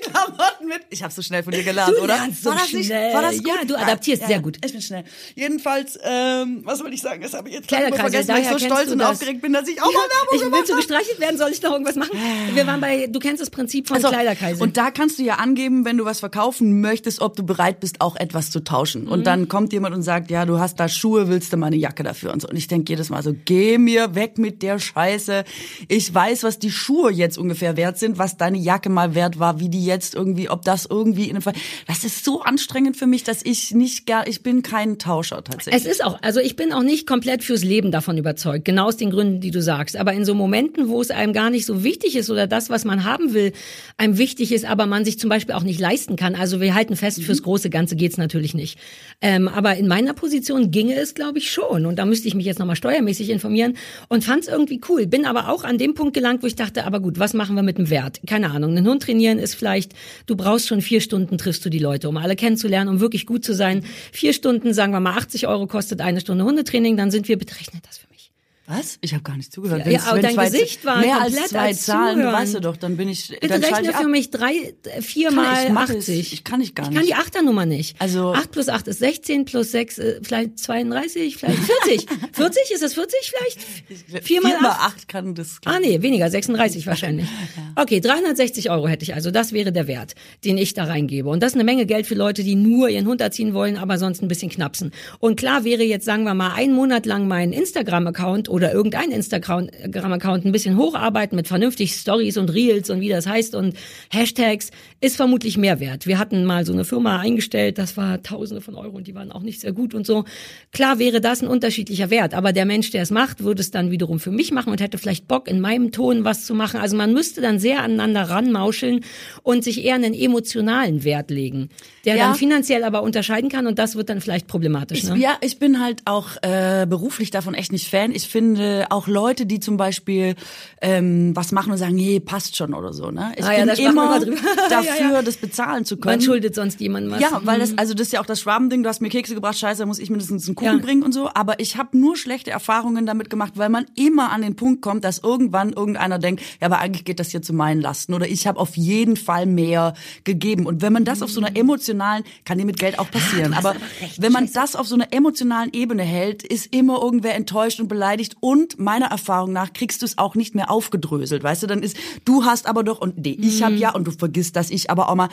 Ganze Klamotten mit. Ich habe so schnell von dir gelernt, du oder? So war das schnell. nicht? War das gut? Ja, du adaptierst ja, sehr gut. Ich bin schnell. Jedenfalls, ähm, was wollte ich sagen? Das habe ich jetzt gerade vergessen, weil ich so stolz und aufgeregt bin, dass ich auch mal Werbung ich, gemacht Willst du gestreichelt werden? Soll ich noch irgendwas machen? Wir waren bei, du kennst das Prinzip von also, Kleiderkreisel. Und da kannst du ja angeben, wenn du was verkaufen möchtest, ob du bereit bist, auch etwas zu tauschen. Und mhm. dann kommt jemand und sagt, ja, du hast da Schuhe, willst du mal eine Jacke dafür und so. Und ich denke jedes Mal so, geh mir weg mit der Scheiße. Ich weiß, was die Schuhe jetzt ungefähr wert sind, was deine Jacke mal wert war, wie die jetzt irgendwie, ob das irgendwie in einem Fall, das ist so anstrengend für mich, dass ich nicht gar, ich bin kein Tauscher tatsächlich. Es ist auch, also ich bin auch nicht komplett fürs Leben davon überzeugt, genau aus den Gründen, die du sagst. Aber in so Momenten, wo es einem gar nicht so wichtig ist oder das, was man haben will, einem wichtig ist, aber man sich zum Beispiel auch nicht leisten kann. Also wir halten fest, mhm. fürs große Ganze geht's natürlich nicht. Ähm, aber in meiner Position ginge es, glaube ich, schon. Und da müsste ich mich jetzt nochmal steuermäßig informieren und fand es irgendwie cool. Bin aber auch an dem Punkt gelangt, wo ich dachte, aber gut, was machen wir mit dem Wert? Keine Ahnung. Einen Hund trainieren ist vielleicht, du brauchst schon vier Stunden, triffst du die Leute, um alle kennenzulernen, um wirklich gut zu sein. Vier Stunden, sagen wir mal 80 Euro kostet eine Stunde Hundetraining, dann sind wir, berechnet das für mich. Was? Ich habe gar nicht zugehört. Ja, ja aber dein zwei, Gesicht war mehr komplett als zwei als Zahlen, Zuhören. weißt du doch, dann bin ich Bitte rechne ich für ab. mich drei, vier Kann mal ich, mach es. 80. Ich kann nicht gar Ich kann nicht. die Achternummer nicht. Also- 8 plus 8 ist 16, plus 6 äh, vielleicht 32, vielleicht 40. 40, ist das 40 vielleicht? Vier mal Viermal acht? acht kann das. Ah nee, weniger, 36 wahrscheinlich. Okay, 360 Euro hätte ich also. Das wäre der Wert, den ich da reingebe. Und das ist eine Menge Geld für Leute, die nur ihren Hund erziehen wollen, aber sonst ein bisschen knapsen. Und klar wäre jetzt, sagen wir mal, einen Monat lang mein Instagram-Account oder irgendein Instagram-Account ein bisschen hocharbeiten mit vernünftig Stories und Reels und wie das heißt und Hashtags, ist vermutlich mehr wert. Wir hatten mal so eine Firma eingestellt, das war Tausende von Euro und die waren auch nicht sehr gut und so. Klar wäre das ein unterschiedlicher Wert, aber der Mensch, der es macht, würde es dann wiederum für mich machen und hätte vielleicht Bock, in meinem Ton was zu machen. Also man müsste dann sehr aneinander ranmauscheln und sich eher einen emotionalen Wert legen, der Ja. dann finanziell aber unterscheiden kann und das wird dann vielleicht problematisch. Ich, ne? Ja, ich bin halt auch äh, beruflich davon echt nicht Fan. Ich finde auch Leute, die zum Beispiel ähm, was machen und sagen, nee, passt schon oder so. Ne? Ich Ah ja, bin wir immer dafür, Ja, ja. das bezahlen zu können. Man schuldet sonst jemandem was. Ja, weil das, also das ist ja auch das Schwabending, du hast mir Kekse gebracht, scheiße, da muss ich mindestens einen Kuchen Ja. bringen und so. Aber ich habe nur schlechte Erfahrungen damit gemacht, weil man immer an den Punkt kommt, dass irgendwann irgendeiner denkt, ja, aber eigentlich geht das hier zu meinen Lasten oder ich habe auf jeden Fall mehr gegeben. Und wenn man das auf so einer emotionalen, kann dir mit Geld auch passieren, aber, aber recht, wenn man scheiße. das auf so einer emotionalen Ebene hält, ist immer irgendwer enttäuscht und beleidigt und meiner Erfahrung nach kriegst du es auch nicht mehr aufgedröselt, weißt du, dann ist, du hast aber doch und nee, ich Mhm. habe ja und du vergisst das, ich aber auch mal.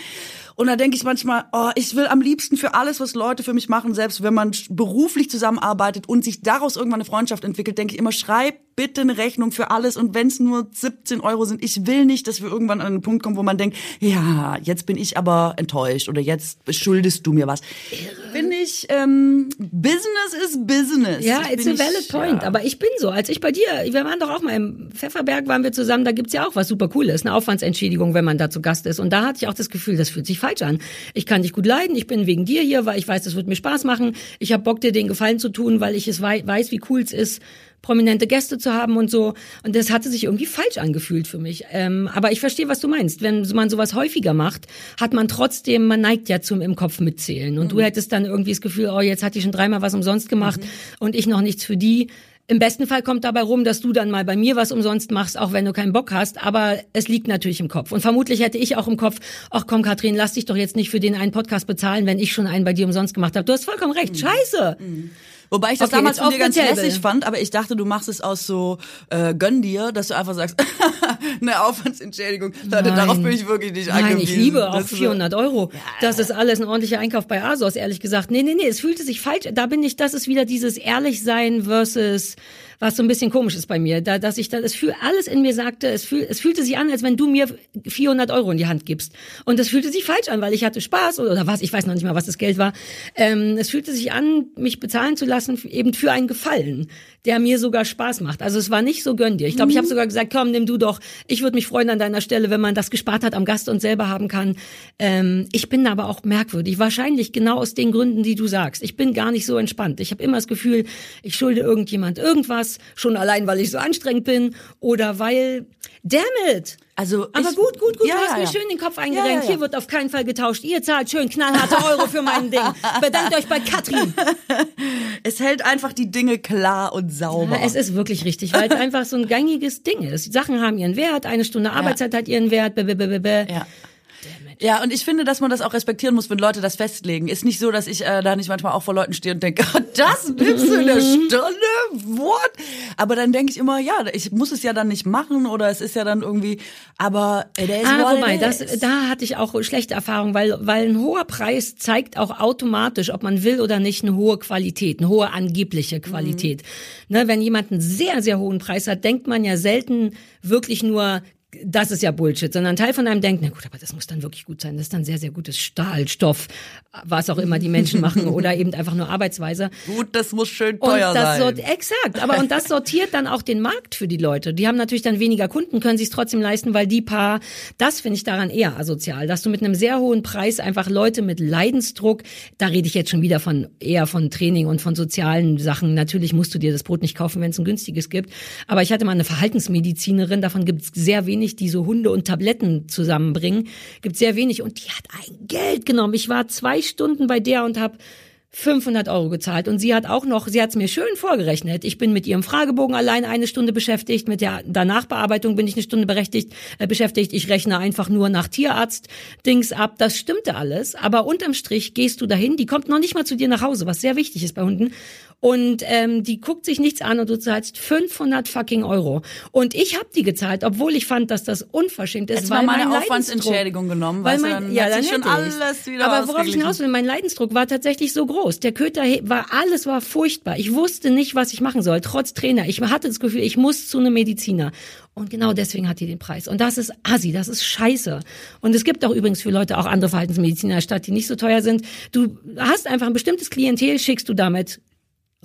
Und da denke ich manchmal, oh, ich will am liebsten für alles, was Leute für mich machen, selbst wenn man beruflich zusammenarbeitet und sich daraus irgendwann eine Freundschaft entwickelt, denke ich immer, schreib bitte eine Rechnung für alles und wenn es nur 17 Euro sind, ich will nicht, dass wir irgendwann an einen Punkt kommen, wo man denkt, ja, jetzt bin ich aber enttäuscht oder jetzt schuldest du mir was. Finde ich, ähm, Business is Business. Ja, Ich it's bin a valid nicht- point. ja. Aber ich bin so. Als ich bei dir, wir waren doch auch mal im Pfefferberg, waren wir zusammen, da gibt's ja auch was super Cooles, eine Aufwandsentschädigung, wenn man da zu Gast ist. Und da hatte ich auch das Gefühl, das fühlt sich falsch an. Ich kann dich gut leiden, ich bin wegen dir hier, weil ich weiß, das wird mir Spaß machen. Ich habe Bock, dir den Gefallen zu tun, weil ich es wei weiß, wie cool es ist, prominente Gäste zu haben und so. Und das hatte sich irgendwie falsch angefühlt für mich. Ähm, aber ich verstehe, was du meinst. Wenn man sowas häufiger macht, hat man trotzdem, man neigt ja zum im Kopf mitzählen. Und du hättest dann irgendwie das Gefühl, oh, jetzt hat die schon dreimal was umsonst gemacht und ich noch nichts für die. Im besten Fall kommt dabei rum, dass du dann mal bei mir was umsonst machst, auch wenn du keinen Bock hast. Aber es liegt natürlich im Kopf. Und vermutlich hätte ich auch im Kopf, ach komm, Katrin, lass dich doch jetzt nicht für den einen Podcast bezahlen, wenn ich schon einen bei dir umsonst gemacht habe. Du hast vollkommen recht. Scheiße. Wobei ich das Okay, damals von dir ganz lässig fand, aber ich dachte, du machst es aus so äh, gönn dir, dass du einfach sagst, eine Aufwandsentschädigung. Leute, Nein. darauf bin ich wirklich nicht Nein, angewiesen. ich liebe auch Das ist so- 400 Euro. Das ist alles ein ordentlicher Einkauf bei ASOS, ehrlich gesagt. Nee, nee, nee, es fühlte sich falsch. Da bin ich, das ist wieder dieses Ehrlichsein versus was so ein bisschen komisch ist bei mir, da, dass ich da, es fühl, alles in mir sagte, es, fühl, es fühlte sich an, als wenn du mir 400 Euro in die Hand gibst. Und das fühlte sich falsch an, weil ich hatte Spaß oder, oder was, ich weiß noch nicht mal, was das Geld war. Ähm, es fühlte sich an, mich bezahlen zu lassen, eben für einen Gefallen, der mir sogar Spaß macht. Also es war nicht so gönn dir. Ich glaube, ich habe sogar gesagt, komm, nimm du doch. Ich würde mich freuen an deiner Stelle, wenn man das gespart hat am Gast und selber haben kann. Ähm, ich bin aber auch merkwürdig. Wahrscheinlich genau aus den Gründen, die du sagst. Ich bin gar nicht so entspannt. Ich habe immer das Gefühl, ich schulde irgendjemand irgendwas, schon allein, weil ich so anstrengend bin oder weil, damn it, Also aber ich, gut, gut, gut, Ja, du hast ja, mir ja. schön den Kopf eingerenkt. Hier wird auf keinen Fall getauscht. Ihr zahlt schön knallharte Euro für mein Ding. Bedankt euch bei Katrin. Es hält einfach die Dinge klar und sauber. Es ist wirklich richtig, weil es einfach so ein gängiges Ding ist. Sachen haben ihren Wert, eine Stunde Arbeitszeit hat ihren Wert. Bäh, bäh, bäh, bäh. Ja. Ja, und ich finde, dass man das auch respektieren muss, wenn Leute das festlegen. Ist nicht so, dass ich äh, da nicht manchmal auch vor Leuten stehe und denke, das nimmst du in der Stunde? What? Aber dann denke ich immer, ja, ich muss es ja dann nicht machen oder es ist ja dann irgendwie, aber it is Ah, what wobei, das, da hatte ich auch schlechte Erfahrungen, weil, weil ein hoher Preis zeigt auch automatisch, ob man will oder nicht, eine hohe Qualität, eine hohe angebliche Qualität. Ne, wenn jemand einen sehr, sehr hohen Preis hat, denkt man ja selten wirklich nur, das ist ja Bullshit, sondern ein Teil von einem denkt, na gut, aber das muss dann wirklich gut sein. Das ist dann sehr, sehr gutes Stahl, Stoff, was auch immer die Menschen machen oder eben einfach nur Arbeitsweise. Gut, das muss schön Und teuer das sein. exakt, aber und das sortiert dann auch den Markt für die Leute. Die haben natürlich dann weniger Kunden, können sich trotzdem leisten, weil die paar, das finde ich daran eher asozial, dass du mit einem sehr hohen Preis einfach Leute mit Leidensdruck, da rede ich jetzt schon wieder von eher von Training und von sozialen Sachen. Natürlich musst du dir das Brot nicht kaufen, wenn es ein günstiges gibt. Aber ich hatte mal eine Verhaltensmedizinerin, davon gibt es sehr wenig, die so Hunde und Tabletten zusammenbringen. Gibt sehr wenig und die hat ein Geld genommen. Ich war zwei Stunden bei der und habe 500 Euro gezahlt und sie hat auch noch, sie hat es mir schön vorgerechnet. Ich bin mit ihrem Fragebogen allein eine Stunde beschäftigt, mit der Danachbearbeitung bin ich eine Stunde berechtigt, äh, beschäftigt. Ich rechne einfach nur nach Tierarzt-Dings ab. Das stimmte alles, aber unterm Strich gehst du dahin, die kommt noch nicht mal zu dir nach Hause, was sehr wichtig ist bei Hunden. Und ähm, die guckt sich nichts an und du zahlst 500 fucking Euro. Und ich habe die gezahlt, obwohl ich fand, dass das unverschämt ist. Jetzt weil mal meine mein Aufwandsentschädigung genommen, weil mein, dann ja, hat dann schon alles wieder Aber worauf ich hinaus will, mein Leidensdruck war tatsächlich so groß. Der Köter war, alles war furchtbar. Ich wusste nicht, was ich machen soll, trotz Trainer. Ich hatte das Gefühl, ich muss zu einem Mediziner. Und genau deswegen hat die den Preis. Und das ist assi, das ist scheiße. Und es gibt auch übrigens für Leute auch andere Verhaltensmediziner statt, die nicht so teuer sind. Du hast einfach ein bestimmtes Klientel, schickst du damit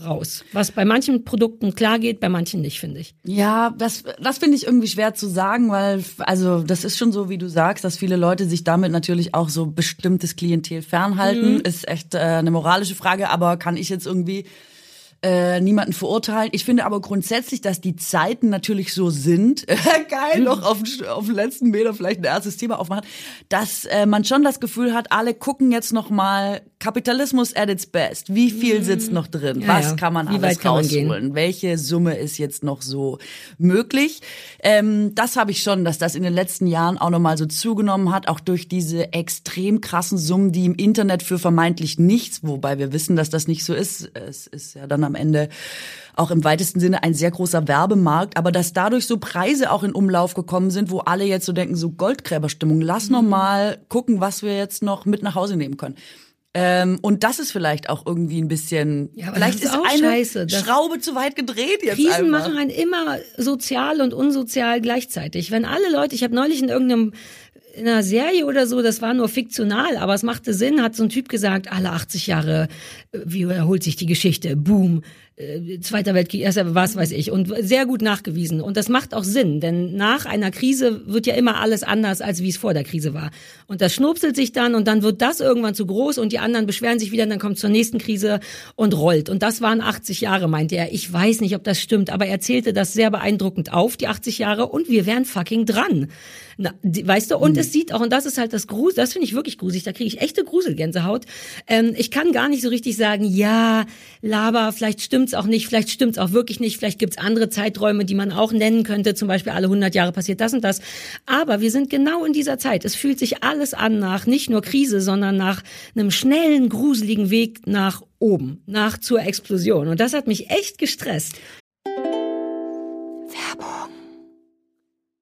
raus. Was bei manchen Produkten klar geht, bei manchen nicht, finde ich. Ja, das, das finde ich irgendwie schwer zu sagen, weil, also, das ist schon so, wie du sagst, dass viele Leute sich damit natürlich auch so bestimmtes Klientel fernhalten. Mhm. Ist echt äh, eine moralische Frage, aber kann ich jetzt irgendwie äh, niemanden verurteilen. Ich finde aber grundsätzlich, dass die Zeiten natürlich so sind, geil, noch auf, auf den letzten Meter vielleicht ein erstes Thema aufmachen, dass äh, man schon das Gefühl hat, alle gucken jetzt noch mal Kapitalismus at its best. Wie viel sitzt noch drin? Mhm. Ja, Was ja. kann man Wie alles kann man rausholen? Welche Summe ist jetzt noch so möglich? Ähm, das habe ich schon, dass das in den letzten Jahren auch noch mal so zugenommen hat, auch durch diese extrem krassen Summen, die im Internet für vermeintlich nichts, wobei wir wissen, dass das nicht so ist. Es ist ja dann am Ende auch im weitesten Sinne ein sehr großer Werbemarkt, aber dass dadurch so Preise auch in Umlauf gekommen sind, wo alle jetzt so denken, so Goldgräberstimmung, lass noch mal gucken, was wir jetzt noch mit nach Hause nehmen können. Ähm, und das ist vielleicht auch irgendwie ein bisschen, Ja, vielleicht ist ist eine scheiße, Schraube zu weit gedreht jetzt Krisen einfach. machen einen immer sozial und unsozial gleichzeitig. Wenn alle Leute, ich habe neulich in irgendeinem in einer Serie oder so, das war nur fiktional, aber es machte Sinn, hat so ein Typ gesagt, alle 80 Jahre, äh, wie wiederholt sich die Geschichte, boom, äh, Zweiter Weltkrieg, erster, was weiß ich, und sehr gut nachgewiesen. Und das macht auch Sinn, denn nach einer Krise wird ja immer alles anders, als wie es vor der Krise war. Und das schnupselt sich dann und dann wird das irgendwann zu groß und die anderen beschweren sich wieder und dann kommt zur nächsten Krise und rollt. Und das waren 80 Jahre, meinte er. Ich weiß nicht, ob das stimmt, aber er zählte das sehr beeindruckend auf, die 80 Jahre, und wir wären fucking dran. Na, die, weißt du, und es sieht auch, und das ist halt das Grusel, das finde ich wirklich gruselig, da kriege ich echte Gruselgänsehaut. Ähm, ich kann gar nicht so richtig sagen, ja, Laber, vielleicht stimmt's auch nicht, vielleicht stimmt's auch wirklich nicht, vielleicht gibt's andere Zeiträume, die man auch nennen könnte, zum Beispiel alle 100 Jahre passiert das und das. Aber wir sind genau in dieser Zeit. Es fühlt sich alles an nach nicht nur Krise, sondern nach einem schnellen, gruseligen Weg nach oben, nach zur Explosion. Und das hat mich echt gestresst.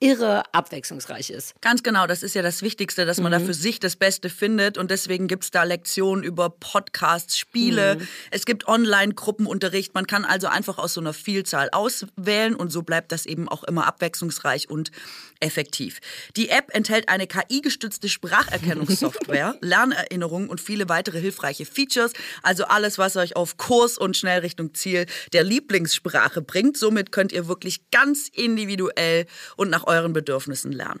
irre abwechslungsreich ist. Ganz genau, das ist ja das Wichtigste, dass man da für sich das Beste findet und deswegen gibt's da Lektionen über Podcasts, Spiele, es gibt Online-Gruppenunterricht, man kann also einfach aus so einer Vielzahl auswählen und so bleibt das eben auch immer abwechslungsreich und effektiv. Die App enthält eine KI-gestützte Spracherkennungssoftware, Lernerinnerungen und viele weitere hilfreiche Features, also alles, was euch auf Kurs und schnell Richtung Ziel der Lieblingssprache bringt. Somit könnt ihr wirklich ganz individuell und nach euren Bedürfnissen lernen.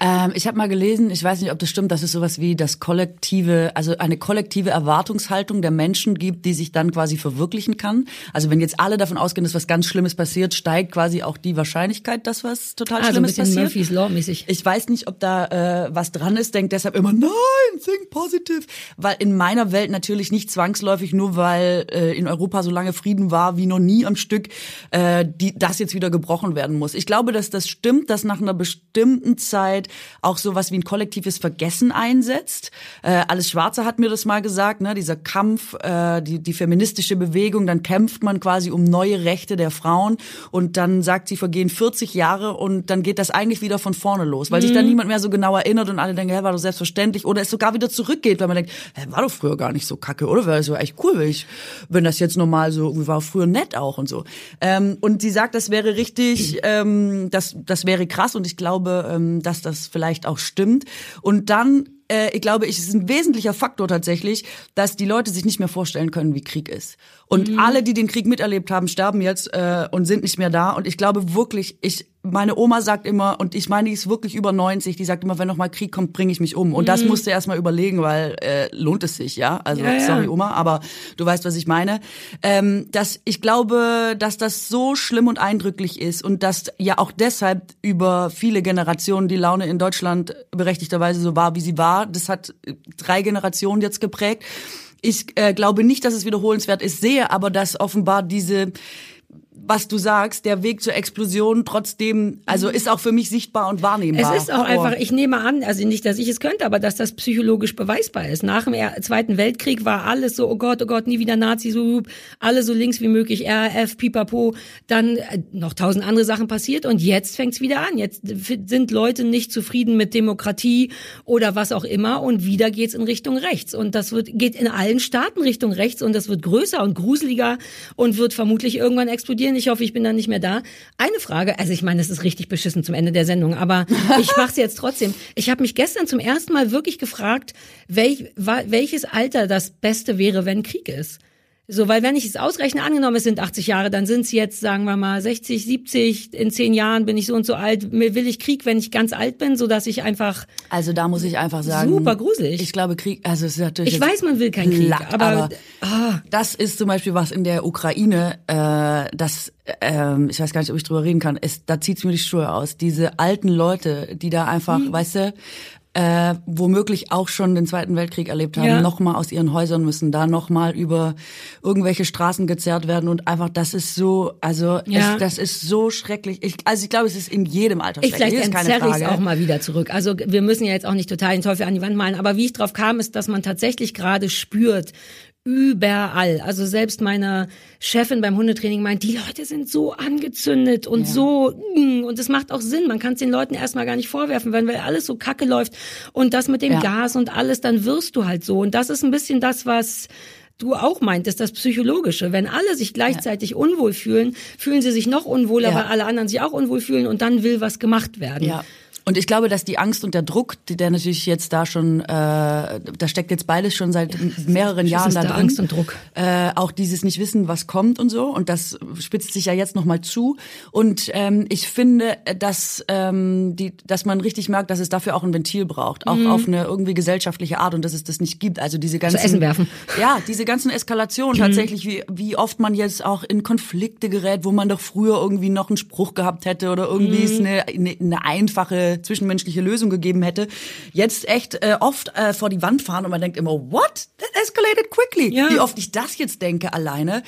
Ähm, ich habe mal gelesen, ich weiß nicht, ob das stimmt, dass es sowas wie das kollektive, also eine kollektive Erwartungshaltung der Menschen gibt, die sich dann quasi verwirklichen kann. Also wenn jetzt alle davon ausgehen, dass was ganz Schlimmes passiert, steigt quasi auch die Wahrscheinlichkeit, dass was total Also ein Schlimmes bisschen passiert. Murphy's Law mäßig. Ich weiß nicht, ob da äh, was dran ist, denkt deshalb immer, nein, think positive. Weil in meiner Welt natürlich nicht zwangsläufig, nur weil äh, in Europa so lange Frieden war wie noch nie am Stück, äh, die, das jetzt wieder gebrochen werden muss. Ich glaube, dass das stimmt, dass nach einer bestimmten Zeit auch sowas wie ein kollektives Vergessen einsetzt. Äh, Alles Schwarze hat mir das mal gesagt, ne? dieser Kampf, äh, die, die feministische Bewegung, dann kämpft man quasi um neue Rechte der Frauen und dann sagt sie, vergehen 40 Jahre und dann geht das eigentlich wieder von vorne los, weil sich dann niemand mehr so genau erinnert und alle denken, hä, war doch selbstverständlich oder es sogar wieder zurückgeht, weil man denkt, hä, war doch früher gar nicht so kacke, oder? Wäre so echt cool, wenn ich, wenn das jetzt normal so, war früher nett auch und so. Ähm, und sie sagt, das wäre richtig, ähm, das, das wäre krass und ich glaube, ähm, dass das vielleicht auch stimmt. Und dann äh, ich glaube, es ist ein wesentlicher Faktor tatsächlich, dass die Leute sich nicht mehr vorstellen können, wie Krieg ist. Und alle, die den Krieg miterlebt haben, sterben jetzt äh, und sind nicht mehr da. Und ich glaube wirklich, ich meine Oma sagt immer, und ich meine, die ist wirklich über 90, die sagt immer, wenn noch mal Krieg kommt, bringe ich mich um. Und das musst du erst mal überlegen, weil äh, lohnt es sich, ja? Also Ja, ja. sorry Oma, aber du weißt, was ich meine. Ähm, dass ich glaube, dass das so schlimm und eindrücklich ist und dass ja auch deshalb über viele Generationen die Laune in Deutschland berechtigterweise so war, wie sie war. Das hat äh, drei Generationen jetzt geprägt. Ich äh, glaube nicht, dass es wiederholenswert ist, sehe aber, dass offenbar diese was du sagst, der Weg zur Explosion trotzdem, also ist auch für mich sichtbar und wahrnehmbar. Es ist auch einfach, ich nehme an, also nicht, dass ich es könnte, aber dass das psychologisch beweisbar ist. Nach dem Zweiten Weltkrieg war alles so, oh Gott, oh Gott, nie wieder Nazis, so, alle so links wie möglich, RAF, Pipapo, dann äh, noch tausend andere Sachen passiert und jetzt fängt's wieder an. Jetzt sind Leute nicht zufrieden mit Demokratie oder was auch immer und wieder geht's in Richtung rechts und das wird, geht in allen Staaten Richtung rechts und das wird größer und gruseliger und wird vermutlich irgendwann explodieren ich hoffe, ich bin dann nicht mehr da. Eine Frage, also ich meine, es ist richtig beschissen zum Ende der Sendung, aber ich mache es jetzt trotzdem. Ich habe mich gestern zum ersten Mal wirklich gefragt, welch, welches Alter das Beste wäre, wenn Krieg ist. So, weil wenn ich es ausrechne, angenommen es sind 80 Jahre, dann sind es jetzt, sagen wir mal, 60, 70, in zehn Jahren bin ich so und so alt. Will ich Krieg, wenn ich ganz alt bin, so dass ich einfach. Also da muss ich einfach sagen. Super gruselig. Ich glaube, Krieg, also es ist natürlich. Ich weiß, man will keinen Krieg, aber, aber ah. das ist zum Beispiel was in der Ukraine, äh, das, äh, ich weiß gar nicht, ob ich drüber reden kann, ist, da zieht's mir die Schuhe aus. Diese alten Leute, die da einfach, hm. weißt du, äh, womöglich auch schon den Zweiten Weltkrieg erlebt haben, ja. nochmal aus ihren Häusern müssen, da nochmal über irgendwelche Straßen gezerrt werden und einfach, das ist so, also ja. es, das ist so schrecklich. Ich, also ich glaube, es ist in jedem Alter ich schrecklich. Vielleicht entzerre ich es auch mal wieder zurück. Also wir müssen ja jetzt auch nicht total den Teufel an die Wand malen, aber wie ich drauf kam, ist, dass man tatsächlich gerade spürt, überall. Also selbst meine Chefin beim Hundetraining meint, die Leute sind so angezündet und ja. so mm, und es macht auch Sinn. Man kann es den Leuten erstmal gar nicht vorwerfen, wenn weil alles so kacke läuft und das mit dem ja. Gas und alles, dann wirst du halt so und das ist ein bisschen das, was du auch meintest, das Psychologische. Wenn alle sich gleichzeitig ja. unwohl fühlen, fühlen sie sich noch unwohler, weil alle anderen sich auch unwohl fühlen und dann will was gemacht werden. Ja. Und ich glaube, dass die Angst und der Druck, der natürlich jetzt da schon, äh, da steckt jetzt beides schon seit mehreren Jahren da drin. Angst und Druck. Äh, auch dieses nicht wissen, was kommt und so. Und das spitzt sich ja jetzt nochmal zu. Und ähm, ich finde, dass ähm, die, dass man richtig merkt, dass es dafür auch ein Ventil braucht, auch mhm. auf eine irgendwie gesellschaftliche Art und dass es das nicht gibt. Also diese ganzen Zu Essen werfen. Ja, diese ganzen Eskalationen mhm. tatsächlich, wie wie oft man jetzt auch in Konflikte gerät, wo man doch früher irgendwie noch einen Spruch gehabt hätte oder irgendwie mhm. ist eine, eine, eine einfache zwischenmenschliche Lösung gegeben hätte, jetzt echt äh, oft äh, vor die Wand fahren und man denkt immer, what? That escalated quickly. Ja. Wie oft ich das jetzt denke alleine,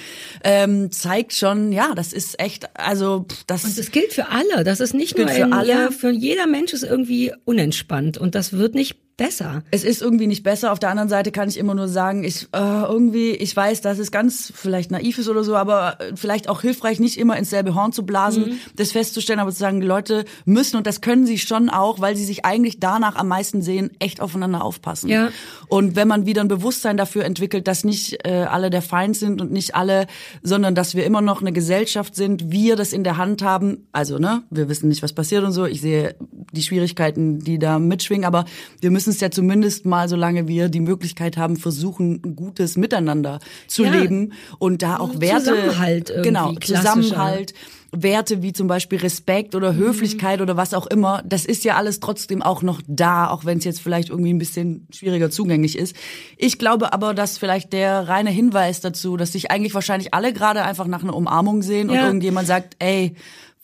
ähm, zeigt schon, ja, das ist echt, also das. Und das gilt für alle. Das ist nicht nur für alle. Ja, für jeder Mensch ist irgendwie unentspannt und das wird nicht besser. Es ist irgendwie nicht besser. Auf der anderen Seite kann ich immer nur sagen, ich äh, irgendwie, ich weiß, dass es ganz vielleicht naiv ist oder so, aber äh, vielleicht auch hilfreich, nicht immer ins selbe Horn zu blasen, mhm. das festzustellen, aber zu sagen, die Leute müssen und das können sie schon auch, weil sie sich eigentlich danach am meisten sehen, echt aufeinander aufpassen. Ja. Und wenn man wieder ein Bewusstsein dafür entwickelt, dass nicht äh, alle der Feind sind und nicht alle, sondern dass wir immer noch eine Gesellschaft sind, wir das in der Hand haben. Also ne, wir wissen nicht, was passiert und so. Ich sehe die Schwierigkeiten, die da mitschwingen, aber wir müssen müssen es ja zumindest mal, solange wir die Möglichkeit haben, versuchen, ein gutes Miteinander zu ja. leben und da auch Werte, Zusammenhalt genau, Zusammenhalt. Werte wie zum Beispiel Respekt oder mhm. Höflichkeit mhm. oder was auch immer, das ist ja alles trotzdem auch noch da, auch wenn es jetzt vielleicht irgendwie ein bisschen schwieriger zugänglich ist. Ich glaube aber, dass vielleicht der reine Hinweis dazu, dass sich eigentlich wahrscheinlich alle gerade einfach nach einer Umarmung sehen ja. und irgendjemand sagt, ey,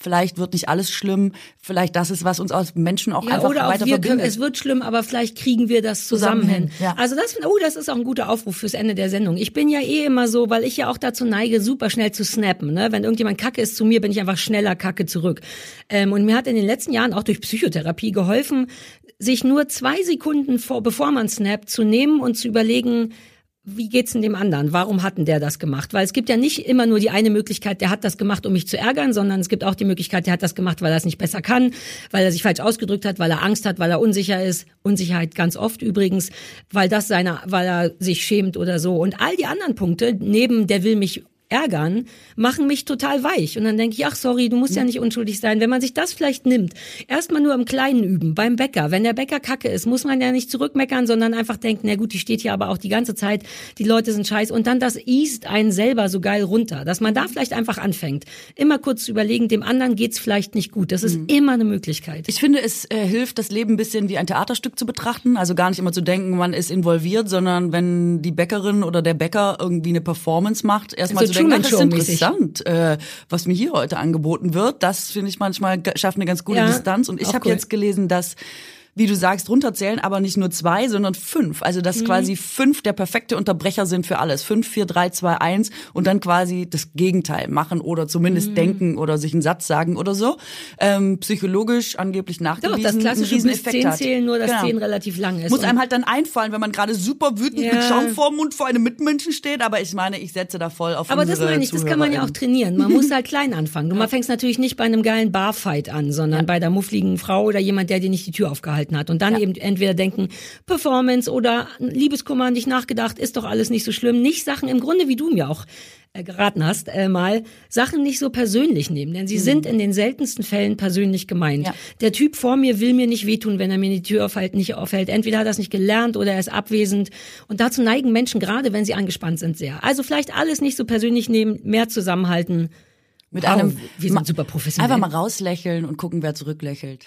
Vielleicht wird nicht alles schlimm. Vielleicht das ist, was uns als Menschen auch ja, einfach oder weiter auch wir verbindet. Können, es wird schlimm, aber vielleicht kriegen wir das zusammen, zusammen hin. Ja. Also das, oh, das ist auch ein guter Aufruf fürs Ende der Sendung. Ich bin ja eh immer so, weil ich ja auch dazu neige, super schnell zu snappen. Ne? Wenn irgendjemand Kacke ist zu mir, bin ich einfach schneller Kacke zurück. Ähm, und mir hat in den letzten Jahren auch durch Psychotherapie geholfen, sich nur zwei Sekunden vor, bevor man snappt, zu nehmen und zu überlegen, wie geht's denn dem anderen? Warum hat denn der das gemacht? Weil es gibt ja nicht immer nur die eine Möglichkeit, der hat das gemacht, um mich zu ärgern, sondern es gibt auch die Möglichkeit, der hat das gemacht, weil er es nicht besser kann, weil er sich falsch ausgedrückt hat, weil er Angst hat, weil er unsicher ist. Unsicherheit ganz oft übrigens, weil das seine, weil er sich schämt oder so. Und all die anderen Punkte, neben der will mich ärgern, machen mich total weich. Und dann denke ich, ach sorry, du musst ja nicht unschuldig sein. Wenn man sich das vielleicht nimmt, erstmal nur im Kleinen üben, beim Bäcker. Wenn der Bäcker kacke ist, muss man ja nicht zurückmeckern, sondern einfach denken, na gut, die steht hier aber auch die ganze Zeit, die Leute sind scheiß. Und dann das east einen selber so geil runter, dass man da vielleicht einfach anfängt. Immer kurz zu überlegen, dem anderen geht's vielleicht nicht gut. Das ist mhm. immer eine Möglichkeit. Ich finde, es äh, hilft, das Leben ein bisschen wie ein Theaterstück zu betrachten. Also gar nicht immer zu denken, man ist involviert, sondern wenn die Bäckerin oder der Bäcker irgendwie eine Performance macht, erstmal also zu denken, das ist interessant, äh, was mir hier heute angeboten wird. Das finde ich manchmal schafft eine ganz gute ja, Distanz. Und ich habe jetzt gelesen, dass wie du sagst, runterzählen, aber nicht nur zwei, sondern fünf. Also dass Mhm. quasi fünf der perfekte Unterbrecher sind für alles. Fünf, vier, drei, zwei, eins und dann quasi das Gegenteil machen oder zumindest Mhm. denken oder sich einen Satz sagen oder so. Ähm, psychologisch angeblich Doch, nachgewiesen. das einen klassische bis zehn zählen, nur dass Genau. zehn relativ lang ist. Muss einem halt dann einfallen, wenn man gerade super wütend Ja. mit Schaum vorm Mund vor einem Mitmenschen steht. Aber ich meine, ich setze da voll auf Aber das meine ich, das kann man ja auch trainieren. Man muss halt klein anfangen. Du fängst natürlich nicht bei einem geilen Barfight an, sondern bei der muffligen Frau oder jemand, der dir nicht die Tür aufgehalten hat. Und dann eben entweder denken, Performance oder Liebeskummer, nicht nachgedacht, ist doch alles nicht so schlimm. Nicht Sachen, im Grunde wie du mir auch äh, geraten hast, äh, mal, Sachen nicht so persönlich nehmen. Denn sie sind in den seltensten Fällen persönlich gemeint. Ja. Der Typ vor mir will mir nicht wehtun, wenn er mir die Tür aufhält, nicht aufhält. Entweder hat er es nicht gelernt oder er ist abwesend. Und dazu neigen Menschen, gerade wenn sie angespannt sind, sehr. Also vielleicht alles nicht so persönlich nehmen, mehr zusammenhalten. Mit Wow, einem wir sind super professionell. Einfach mal rauslächeln und gucken, wer zurücklächelt.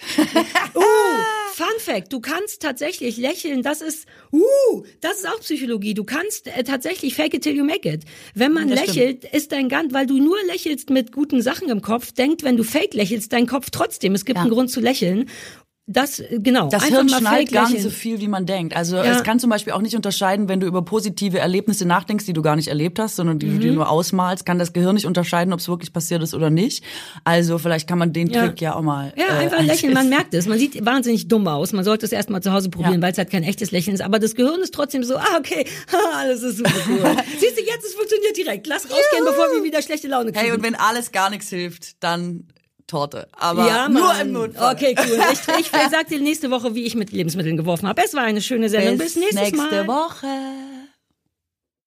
Uh, Fun Fact, du kannst tatsächlich lächeln, das ist, uh, das ist auch Psychologie. Du kannst äh, tatsächlich fake it till you make it. Wenn man Das lächelt, ist dein ganz, weil du nur lächelst mit guten Sachen im Kopf, denkt, wenn du fake lächelst, dein Kopf trotzdem, es gibt Ja. einen Grund zu lächeln. Das, äh, genau. Das Hirn schnallt fake gar nicht so viel, wie man denkt. Also Ja. es kann zum Beispiel auch nicht unterscheiden, wenn du über positive Erlebnisse nachdenkst, die du gar nicht erlebt hast, sondern die du Mhm. dir nur ausmalst, kann das Gehirn nicht unterscheiden, ob es wirklich passiert ist oder nicht. Also vielleicht kann man den Ja. Trick ja auch mal. Ja, äh, einfach lächeln, man merkt es. Man sieht wahnsinnig dumm aus. Man sollte es erst mal zu Hause probieren, Ja. weil es halt kein echtes Lächeln ist. Aber das Gehirn ist trotzdem so, ah, okay, alles ist super cool. Siehst du, jetzt, es funktioniert direkt. Lass rausgehen, bevor wir wieder schlechte Laune kriegen. Hey, und wenn alles gar nichts hilft, dann Torte. Aber ja, nur im Notfall. Okay, cool. Ich, ich sag dir nächste Woche, wie ich mit Lebensmitteln geworfen habe. Es war eine schöne Sendung. Bis, nächstes nächste Mal. Woche.